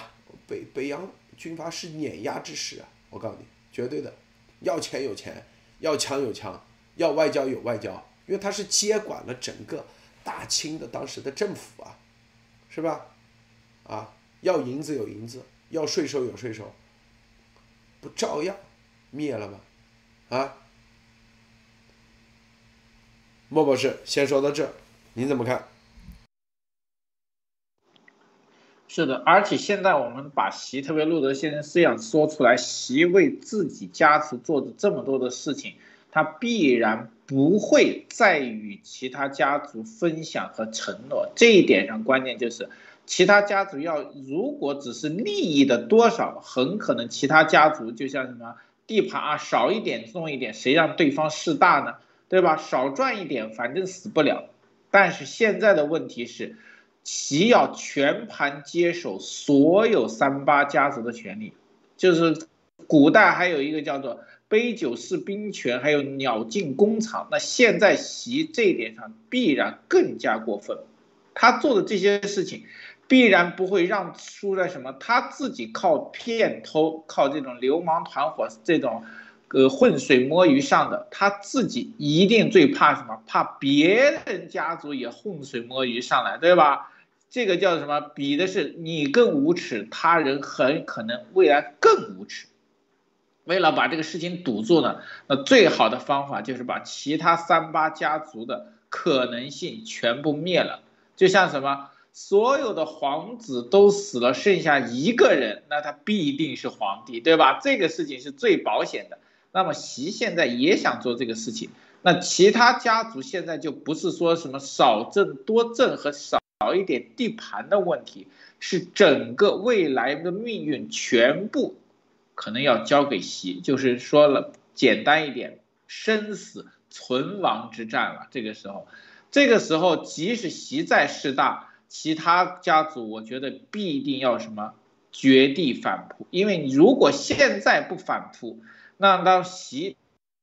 北北洋军阀是碾压之势啊！我告诉你，绝对的，要钱有钱，要枪有枪，要外交有外交，因为他是接管了整个大清的当时的政府啊，是吧？啊，要银子有银子，要税收有税收。不照样灭了吗？啊，莫博士先说到这，您怎么看？是的，而且现在我们把习特别路德先生思想说出来，习为自己家族做的这么多的事情，他必然不会再与其他家族分享和承诺。这一点上，关键就是。其他家族要如果只是利益的多少，很可能其他家族就像什么地盘啊少一点重一点，谁让对方势大呢？对吧？少赚一点，反正死不了。但是现在的问题是，齐要全盘接手所有三八家族的权利，就是古代还有一个叫做杯酒释兵权，还有鸟尽工厂。那现在习这一点上必然更加过分，他做的这些事情。必然不会让输在什么？他自己靠骗偷、靠这种流氓团伙、这种，呃浑水摸鱼上的，他自己一定最怕什么？怕别人家族也浑水摸鱼上来，对吧？这个叫什么？比的是你更无耻，他人很可能未来更无耻。为了把这个事情堵住呢，那最好的方法就是把其他三八家族的可能性全部灭了，就像什么？所有的皇子都死了，剩下一个人，那他必定是皇帝，对吧？这个事情是最保险的。那么习现在也想做这个事情，那其他家族现在就不是说什么少挣多挣和少少一点地盘的问题，是整个未来的命运全部可能要交给习，就是说了简单一点，生死存亡之战了。这个时候，这个时候即使习在势大。其他家族，我觉得必定要什么绝地反扑，因为你如果现在不反扑，那当习，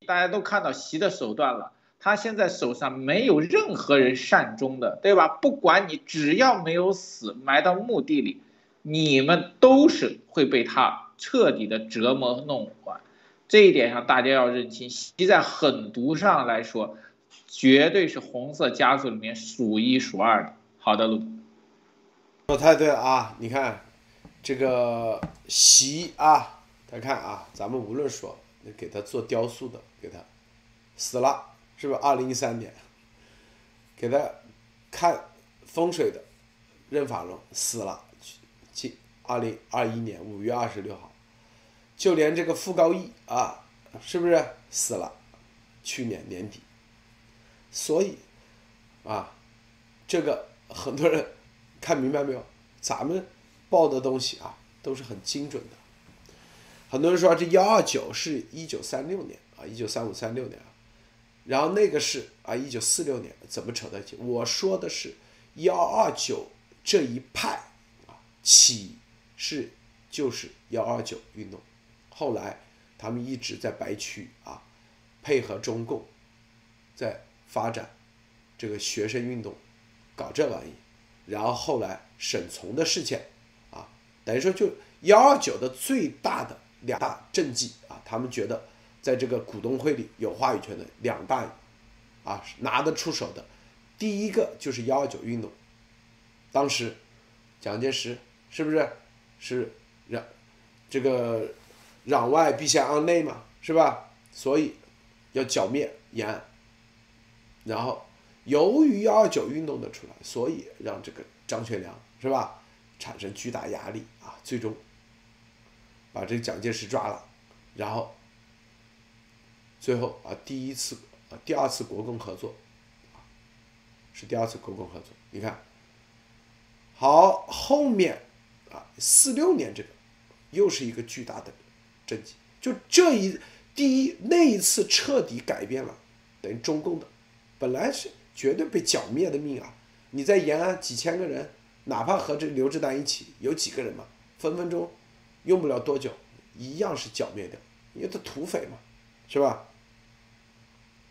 大家都看到习的手段了，他现在手上没有任何人善终的，对吧？不管你只要没有死，埋到墓地里，你们都是会被他彻底的折磨弄完。这一点上大家要认清，习在狠毒上来说，绝对是红色家族里面数一数二的。好的，路。说太对了啊！你看，这个习啊，大家看啊，咱们无论说给他做雕塑的，给他死了，是不是？二零一三年，给他看风水的任法荣死了，今二零二一年五月二十六号，就连这个傅高义啊，是不是死了？去年年底，所以啊，这个很多人。看明白没有？咱们报的东西啊，都是很精准的。很多人说这幺二九是一九三六年啊，一九三五三六年啊，然后那个是啊一九四六年，怎么扯在一起？我说的是幺二九这一派啊，起是就是幺二九运动，后来他们一直在白区啊，配合中共在发展这个学生运动，搞这玩意。然后后来沈从的事件，啊，等于说就幺二九的最大的两大政绩啊，他们觉得在这个股东会里有话语权的两大，啊拿得出手的，第一个就是幺二九运动，当时蒋介石是不是是让这个攘外必先安内嘛，是吧？所以要剿灭延安，然后。由于幺二九运动的出来，所以让这个张学良是吧？产生巨大压力啊，最终把这个蒋介石抓了，然后最后啊，第一次啊，第二次国共合作，是第二次国共合作。你看，好，后面啊，四六年这个又是一个巨大的政绩，就这一第一那一次彻底改变了，等于中共的本来是绝对被剿灭的命啊！你在延安几千个人。哪怕和这刘志丹一起有几个人嘛，分分钟用不了多久，一样是剿灭掉，因为他土匪嘛，是吧？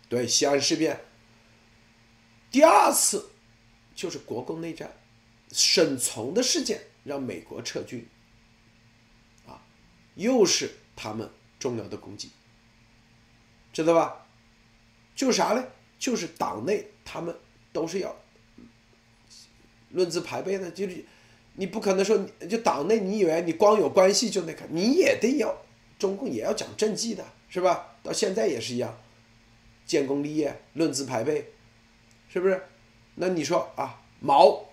对，西安事变，第二次就是国共内战，沈从的事件让美国撤军，啊，又是他们重要的功绩，知道吧？就啥呢？就是党内他们都是要。论资排辈的，就是你不可能说，就党内你以为你光有关系就那个，你也得要，中共也要讲政绩的，是吧？到现在也是一样，建功立业，论资排辈，是不是？那你说啊，毛，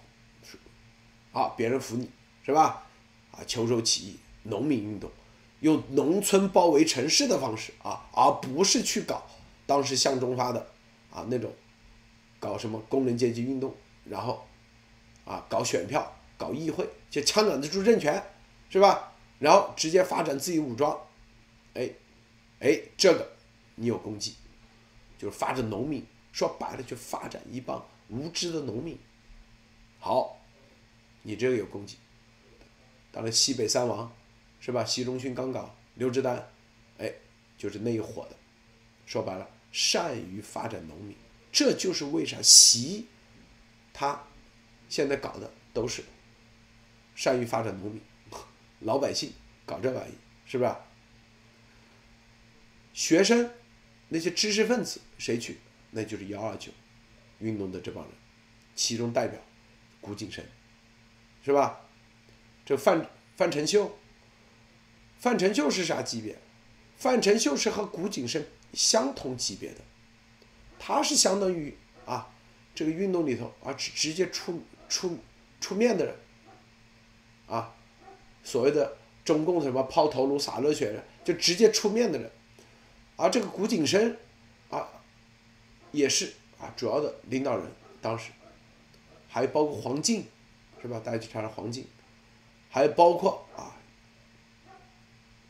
啊，别人服你，是吧？啊，秋收起义，农民运动，用农村包围城市的方式啊，而不是去搞当时向忠发的啊那种，搞什么工人阶级运动，然后。啊，搞选票，搞议会，就枪杆子住政权，是吧？然后直接发展自己武装，哎，哎，这个你有功绩，就是发展农民，说白了就发展一帮无知的农民。好，你这个有功绩。当然，西北三王，是吧？习仲勋刚搞，刘志丹，哎，就是那一伙的。说白了，善于发展农民，这就是为啥习他。现在搞的都是善于发展农民、老百姓搞这玩意，是不是？学生那些知识分子谁去？那就是幺二九运动的这帮人，其中代表古井生，是吧？这范范成秀，范成秀是啥级别？范成秀是和古井生相同级别的，他是相当于啊这个运动里头啊直直接出。出出面的人，啊，所谓的中共什么抛头颅洒热血的，就直接出面的人，而这个谷景生，啊，也是啊主要的领导人，当时，还包括黄静，是吧？大家去查查黄静，还包括啊，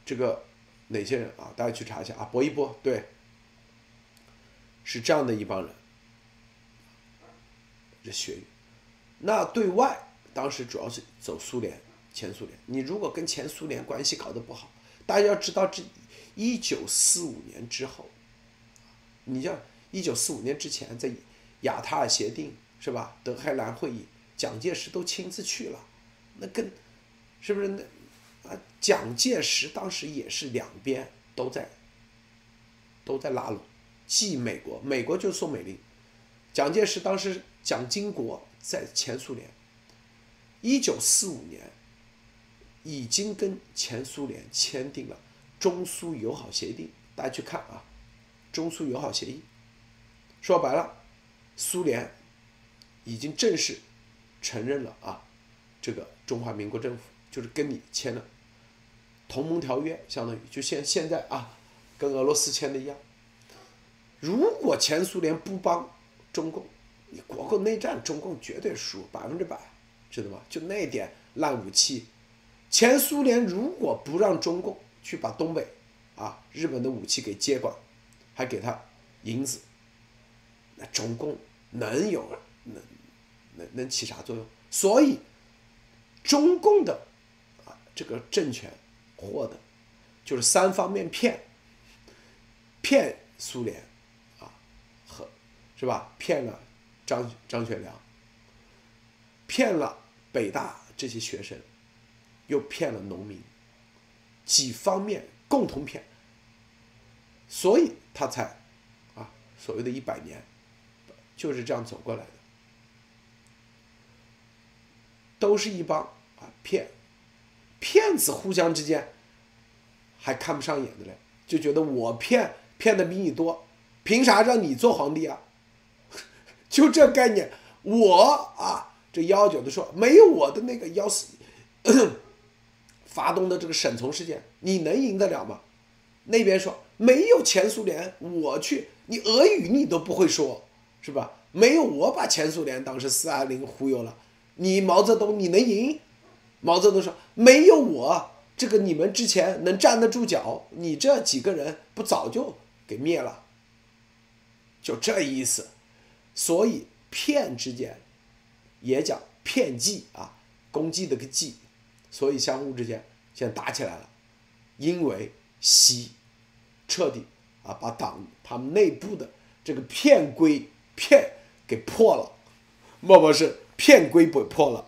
这个哪些人啊？大家去查一下啊，薄一波对，是这样的一帮人，这血雨。那对外当时主要是走苏联、前苏联。你如果跟前苏联关系搞得不好，大家要知道，这一九四五年之后，你像一九四五年之前，在雅塔尔协定是吧？德黑兰会议，蒋介石都亲自去了，那跟是不是那啊？蒋介石当时也是两边都在都在拉拢，继美国，美国就是宋美龄，蒋介石当时蒋经国。在前苏联，一九四五年已经跟前苏联签订了中苏友好协定。大家去看啊，中苏友好协议，说白了，苏联已经正式承认了啊，这个中华民国政府就是跟你签了同盟条约，相当于就现现在啊，跟俄罗斯签的一样。如果前苏联不帮中共，你国共内战，中共绝对输百分之百，知道吗？就那点烂武器，前苏联如果不让中共去把东北啊日本的武器给接管，还给他银子，那中共能有能能能起啥作用？所以中共的啊这个政权获得就是三方面骗，骗苏联啊和是吧？骗了。张张学良骗了北大这些学生，又骗了农民，几方面共同骗，所以他才啊所谓的一百年就是这样走过来的，都是一帮啊骗骗子互相之间还看不上眼的嘞，就觉得我骗骗的比你多，凭啥让你做皇帝啊？就这概念，我啊这幺九的说没有我的那个幺四发动的这个沈从事件，你能赢得了吗？那边说没有前苏联，我去，你俄语你都不会说，是吧？没有我把前苏联当时四二零忽悠了，你毛泽东你能赢？毛泽东说没有我，这个你们之前能站得住脚，你这几个人不早就给灭了？就这意思。所以骗之间也讲骗计啊，攻击的个计，所以相互之间现在打起来了，因为习彻底啊把党他们内部的这个骗规骗给破了，莫不是骗规被破了。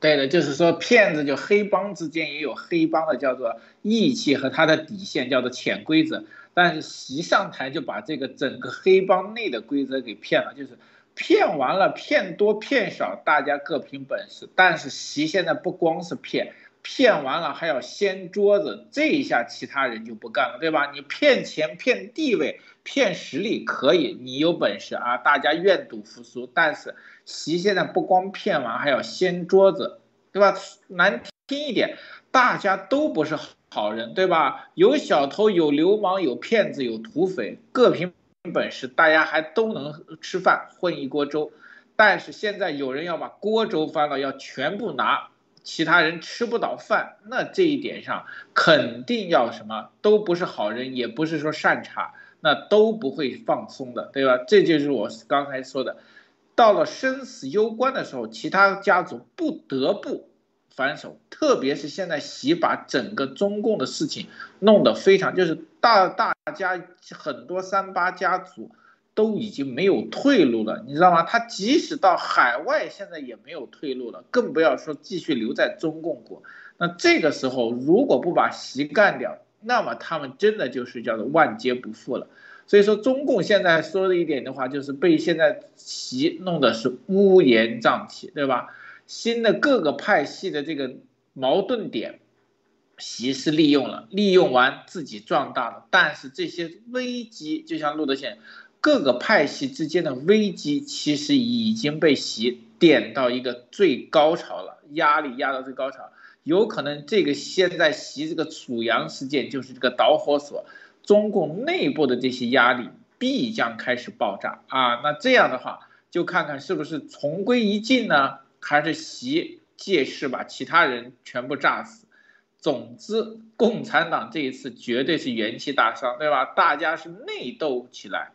对的，就是说骗子就黑帮之间也有黑帮的叫做义气和他的底线叫做潜规则。但是习上台就把这个整个黑帮内的规则给骗了，就是骗完了，骗多骗少大家各凭本事。但是习现在不光是骗，骗完了还要掀桌子，这一下其他人就不干了，对吧？你骗钱、骗地位、骗实力可以，你有本事啊，大家愿赌服输。但是习现在不光骗完，还要掀桌子，对吧？难听一点，大家都不是。好人对吧？有小偷，有流氓，有骗子，有土匪，各凭本事，大家还都能吃饭，混一锅粥。但是现在有人要把锅粥翻了，要全部拿，其他人吃不到饭，那这一点上肯定要什么？都不是好人，也不是说善茬，那都不会放松的，对吧？这就是我刚才说的，到了生死攸关的时候，其他家族不得不。反手，特别是现在习把整个中共的事情弄得非常，就是大大家很多三八家族都已经没有退路了，你知道吗？他即使到海外，现在也没有退路了，更不要说继续留在中共国。那这个时候，如果不把习干掉，那么他们真的就是叫做万劫不复了。所以说，中共现在说的一点的话，就是被现在习弄的是乌烟瘴气，对吧？新的各个派系的这个矛盾点，习是利用了，利用完自己壮大了。但是这些危机，就像路德线，各个派系之间的危机，其实已经被习点到一个最高潮了，压力压到最高潮。有可能这个现在习这个楚阳事件就是这个导火索，中共内部的这些压力必将开始爆炸啊！那这样的话，就看看是不是重归一尽呢？还是习借势把其他人全部炸死。总之，共产党这一次绝对是元气大伤，对吧？大家是内斗起来。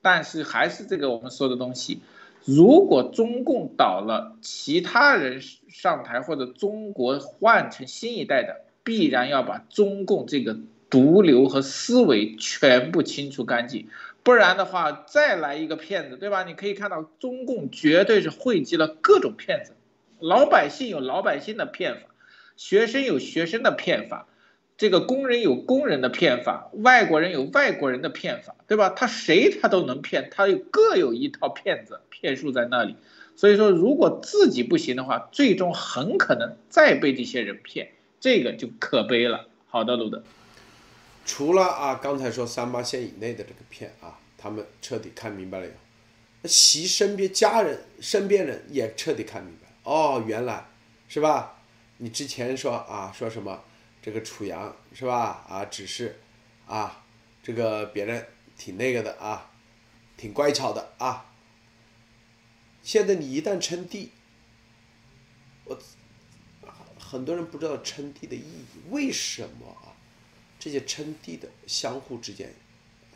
但是还是这个我们说的东西，如果中共倒了，其他人上台或者中国换成新一代的，必然要把中共这个毒瘤和思维全部清除干净。不然的话，再来一个骗子，对吧？你可以看到，中共绝对是汇集了各种骗子，老百姓有老百姓的骗法，学生有学生的骗法，这个工人有工人的骗法，外国人有外国人的骗法，对吧？他谁他都能骗，他有各有一套骗子骗术在那里。所以说，如果自己不行的话，最终很可能再被这些人骗，这个就可悲了。好的，鲁德。除了啊，刚才说三八线以内的这个片啊，他们彻底看明白了。那习身边家人、身边人也彻底看明白。哦，原来是吧？你之前说啊，说什么这个楚阳是吧？啊，只是啊，这个别人挺那个的啊，挺乖巧的啊。现在你一旦称帝，我很多人不知道称帝的意义，为什么啊？这些称帝的相互之间，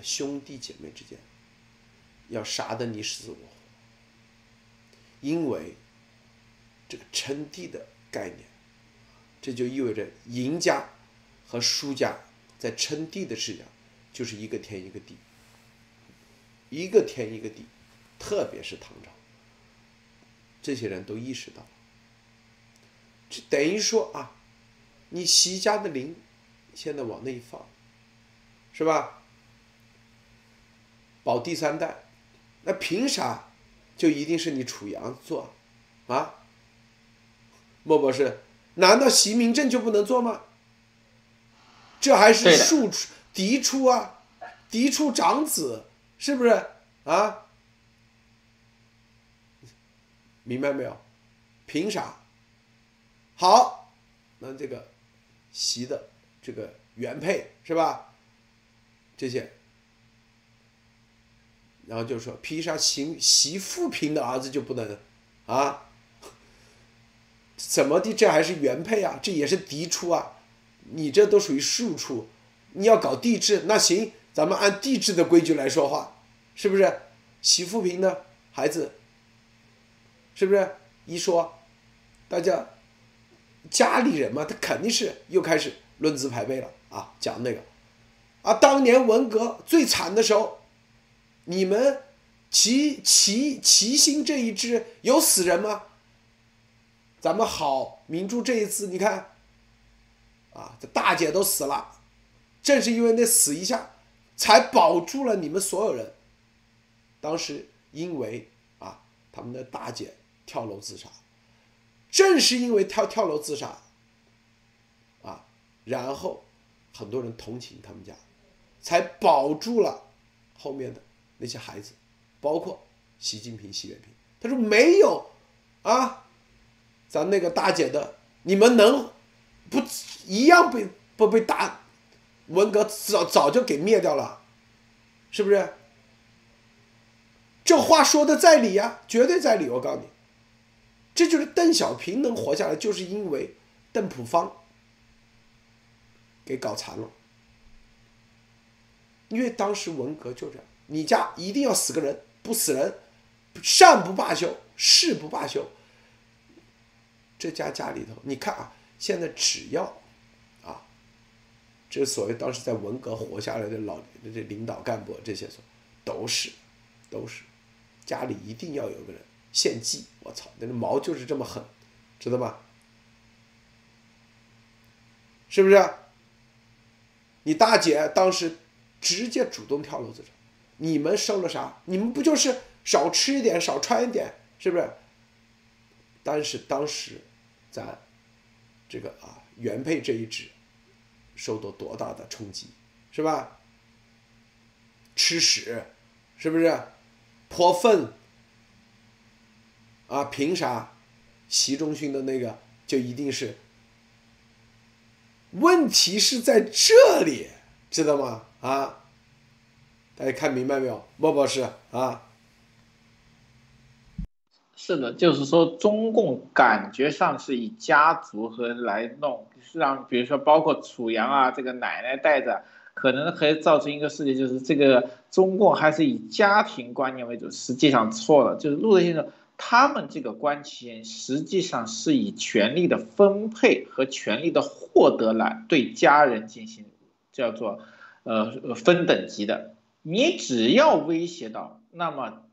兄弟姐妹之间，要杀得你死我活，因为这个称帝的概念，这就意味着赢家和输家在称帝的事上就是一个天一个地，一个天一个地，特别是唐朝，这些人都意识到了，等于说啊，你习家的灵。现在往那一放，是吧？保第三代，那凭啥就一定是你楚阳做啊？莫博士，难道习明正就不能做吗？这还是庶出嫡出啊，嫡出长子，是不是啊？明白没有？凭啥？好，那这个习的这个原配是吧？这些，然后就说凭啥习习富平的儿子就不能啊？怎么的？这还是原配啊？这也是嫡出啊？你这都属于庶出，你要搞帝制，那行，咱们按帝制的规矩来说话，是不是？习富平的孩子，是不是？一说，大家家里人嘛，他肯定是又开始论资排辈了啊，讲那个，啊，当年文革最惨的时候，你们齐齐齐心这一支有死人吗？咱们好明珠这一次，你看，啊，这大姐都死了，正是因为那死一下，才保住了你们所有人。当时因为啊，他们的大姐跳楼自杀，正是因为跳跳楼自杀，然后很多人同情他们家，才保住了后面的那些孩子，包括习近平、习近平。他说没有啊。咱那个大姐的，你们能不一样被不被打？文革早早就给灭掉了，是不是？这话说的在理呀，绝对在理。我告诉你，这就是邓小平能活下来，就是因为邓朴方给搞残了。因为当时文革就这样，你家一定要死个人，不死人，善不罢休，誓不罢休。这家家里头，你看啊，现在只要，啊，这所谓当时在文革活下来的老这领导干部这些，都是，都是，家里一定要有个人献祭。我操，那个毛就是这么狠，知道吧？是不是？你大姐当时直接主动跳楼自杀，你们生了啥？你们不就是少吃一点，少穿一点，是不是？但是当时。咱这个啊，原配这一支受到多大的冲击，是吧？吃屎，是不是？泼粪啊？凭啥？习仲勋的那个就一定是？问题是在这里，知道吗？啊？大家看明白没有？莫博士啊？是的，就是说中共感觉上是以家族和来弄，是让比如说包括楚阳啊，这个奶奶带着，可能可以造成一个事情，就是这个中共还是以家庭观念为主，实际上错了。就是陆德先生他们这个官衔，实际上是以权力的分配和权力的获得来对家人进行叫做呃分等级的。你只要威胁到，那么。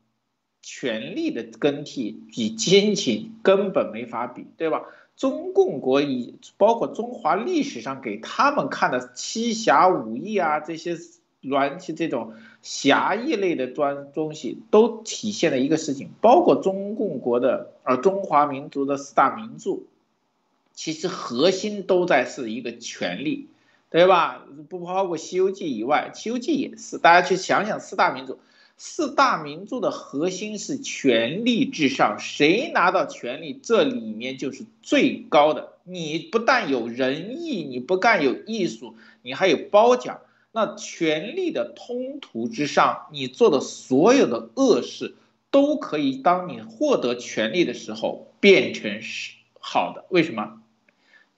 权力的更替比亲情根本没法比，对吧？中共国以包括中华历史上给他们看的七侠五义啊，这些乱七这种侠义类的专东西，都体现了一个事情，包括中共国的呃中华民族的四大名著，其实核心都在是一个权力，对吧？不包括《西游记》以外，《西游记》也是，大家去想想四大名著。四大名著的核心是权力至上，谁拿到权力，这里面就是最高的。你不但有仁义，你不但有艺术，你还有褒奖。那权力的通途之上，你做的所有的恶事，都可以当你获得权力的时候变成是好的。为什么？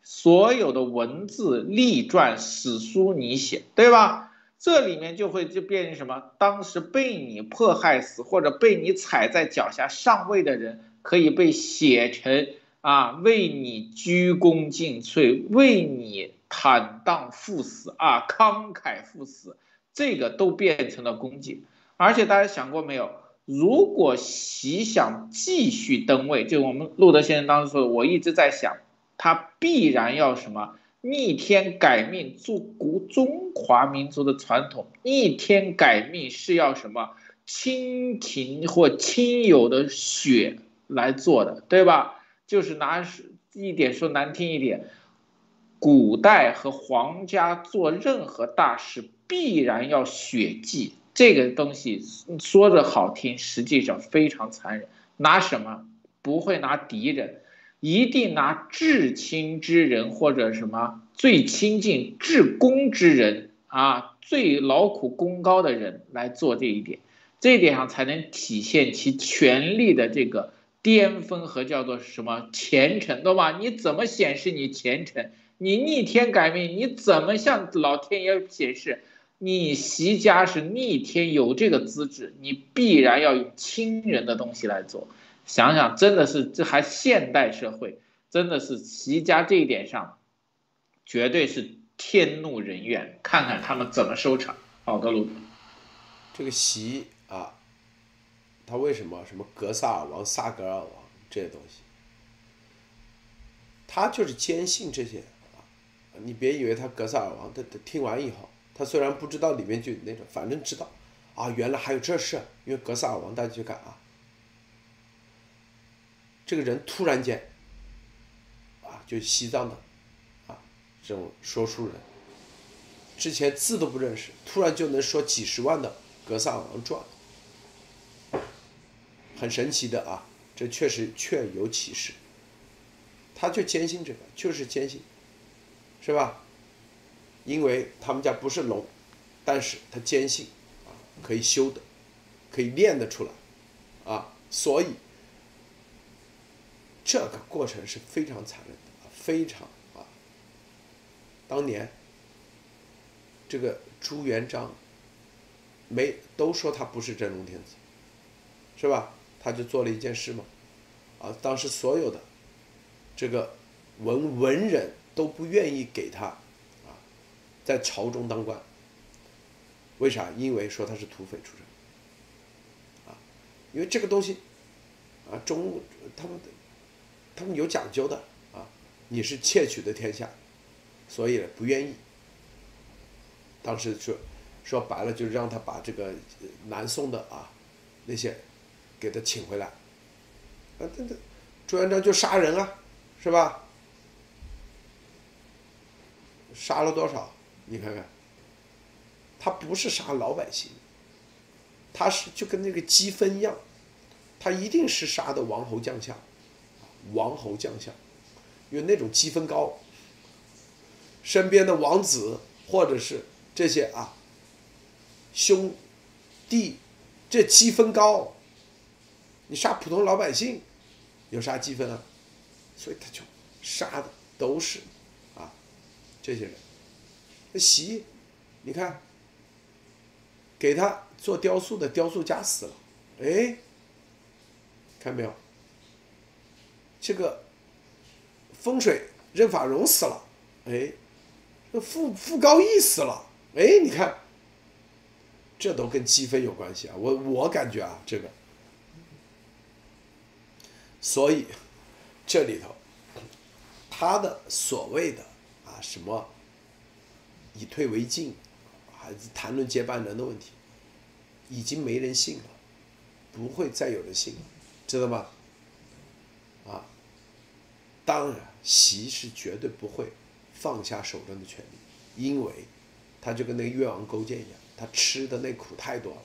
所有的文字、历传、史书你写，对吧？这里面就会就变成什么？当时被你迫害死或者被你踩在脚下上位的人，可以被写成啊，为你鞠躬尽瘁，为你坦荡赴死啊，慷慨赴死，这个都变成了功绩。而且大家想过没有？如果习想继续登位，就我们路德先生当时说的，我一直在想，他必然要什么？逆天改命，做古中华民族的传统。逆天改命是要什么亲情或亲友的血来做的，对吧？就是拿一点说难听一点，古代和皇家做任何大事必然要血祭，这个东西说着好听，实际上非常残忍。拿什么？不会拿敌人，一定拿至亲之人或者什么最亲近、至公之人啊，最劳苦功高的人来做这一点，这一点上才能体现其权力的这个巅峰和叫做什么虔诚，懂吧？你怎么显示你虔诚？你逆天改命，你怎么向老天爷显示？你习家是逆天有这个资质，你必然要用亲人的东西来做。想想，真的是这还现代社会，真的是习家这一点上，绝对是天怒人怨。看看他们怎么收场。好的，路。这个习啊，他为什么什么格萨尔王、萨格尔王这些东西？他就是坚信这些。你别以为他格萨尔王，他他听完以后。他虽然不知道里面就那种，反正知道，啊，原来还有这事，因为格萨尔王大家去看啊，这个人突然间，啊，就西藏的，啊，这种说书人，之前字都不认识，突然就能说几十万的格萨尔王传，很神奇的啊，这确实确有其事，他就坚信这个，就是坚信，是吧？因为他们家不是龙，但是他坚信，啊，可以修的，可以练得出来，啊，所以这个过程是非常残忍的，非常啊。当年这个朱元璋没都说他不是真龙天子，是吧？他就做了一件事嘛，啊，当时所有的这个文文人都不愿意给他。啊在朝中当官，为啥？因为说他是土匪出身，啊，因为这个东西，啊，中他们他们有讲究的啊，你是窃取的天下，所以不愿意。当时说说白了，就是让他把这个南宋的啊那些给他请回来，啊，这这朱元璋就杀人啊，是吧？杀了多少？你看看，他不是杀老百姓，他是就跟那个积分一样，他一定是杀的王侯将相，王侯将相，因为那种积分高，身边的王子或者是这些啊兄弟，这积分高，你杀普通老百姓有啥积分啊？所以他就杀的都是这些人。那习，你看，给他做雕塑的雕塑家死了，哎，看没有？这个风水任法荣死了，哎，那傅傅高义死了，哎，你看，这都跟积分有关系啊！我我感觉啊，这个，所以这里头，他的所谓的什么？以退为进，还是谈论接班人的问题，已经没人信了，不会再有人信了，知道吗？啊，当然，习是绝对不会放下手中的权力，因为他就跟那个越王勾践一样，他吃的那苦太多了，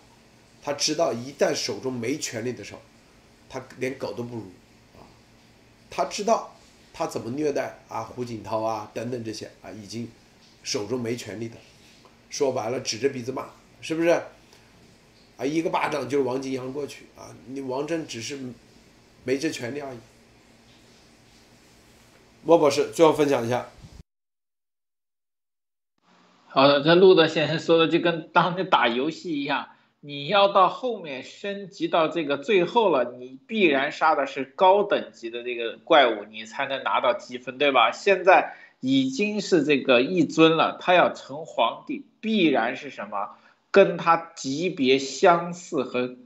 他知道一旦手中没权力的时候，他连狗都不如，啊，他知道他怎么虐待啊胡锦涛啊等等这些啊已经。手中没权力的，说白了指着鼻子骂，是不是？啊，一个巴掌就是王金阳过去啊！你王震只是没这权利而已。莫博士最后分享一下。好的，这路德先生说的就跟当年打游戏一样，你要到后面升级到这个最后了，你必然杀的是高等级的这个怪物，你才能拿到积分，对吧？现在。已经是这个一尊了，他要成皇帝，必然是什么？跟他级别相似和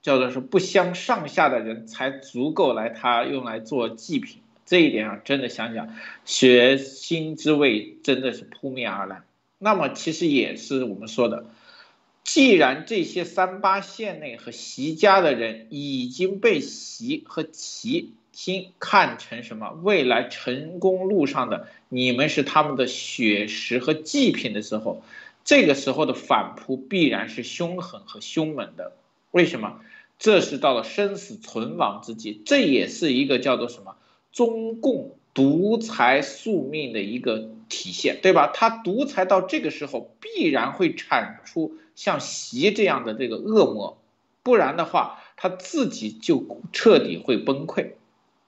叫做是不相上下的人才足够来他用来做祭品。这一点上，真的想想，血腥之味真的是扑面而来。那么其实也是我们说的，既然这些三八线内和习家的人已经被习和齐。心看成什么？未来成功路上的你们是他们的血食和祭品的时候，这个时候的反扑必然是凶狠和凶猛的。为什么？这是到了生死存亡之际，这也是一个叫做什么中共独裁宿命的一个体现，对吧？他独裁到这个时候，必然会产出像习这样的这个恶魔，不然的话，他自己就彻底会崩溃，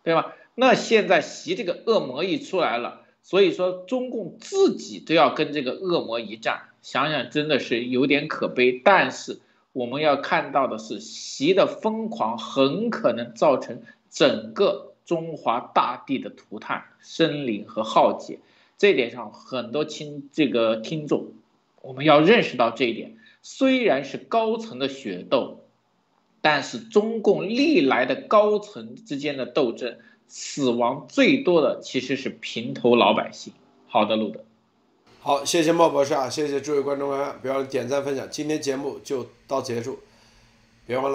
对吧？那现在习这个恶魔一出来了，所以说中共自己都要跟这个恶魔一战，想想真的是有点可悲，但是。我们要看到的是，习的疯狂很可能造成整个中华大地的涂炭、生灵和浩劫。这点上，很多听这个听众，我们要认识到这一点。虽然是高层的血斗，但是中共历来的高层之间的斗争，死亡最多的其实是平头老百姓。好的，路德。好，谢谢莫博士啊，谢谢诸位观众朋友，别忘了点赞分享，今天节目就到结束，别忘了。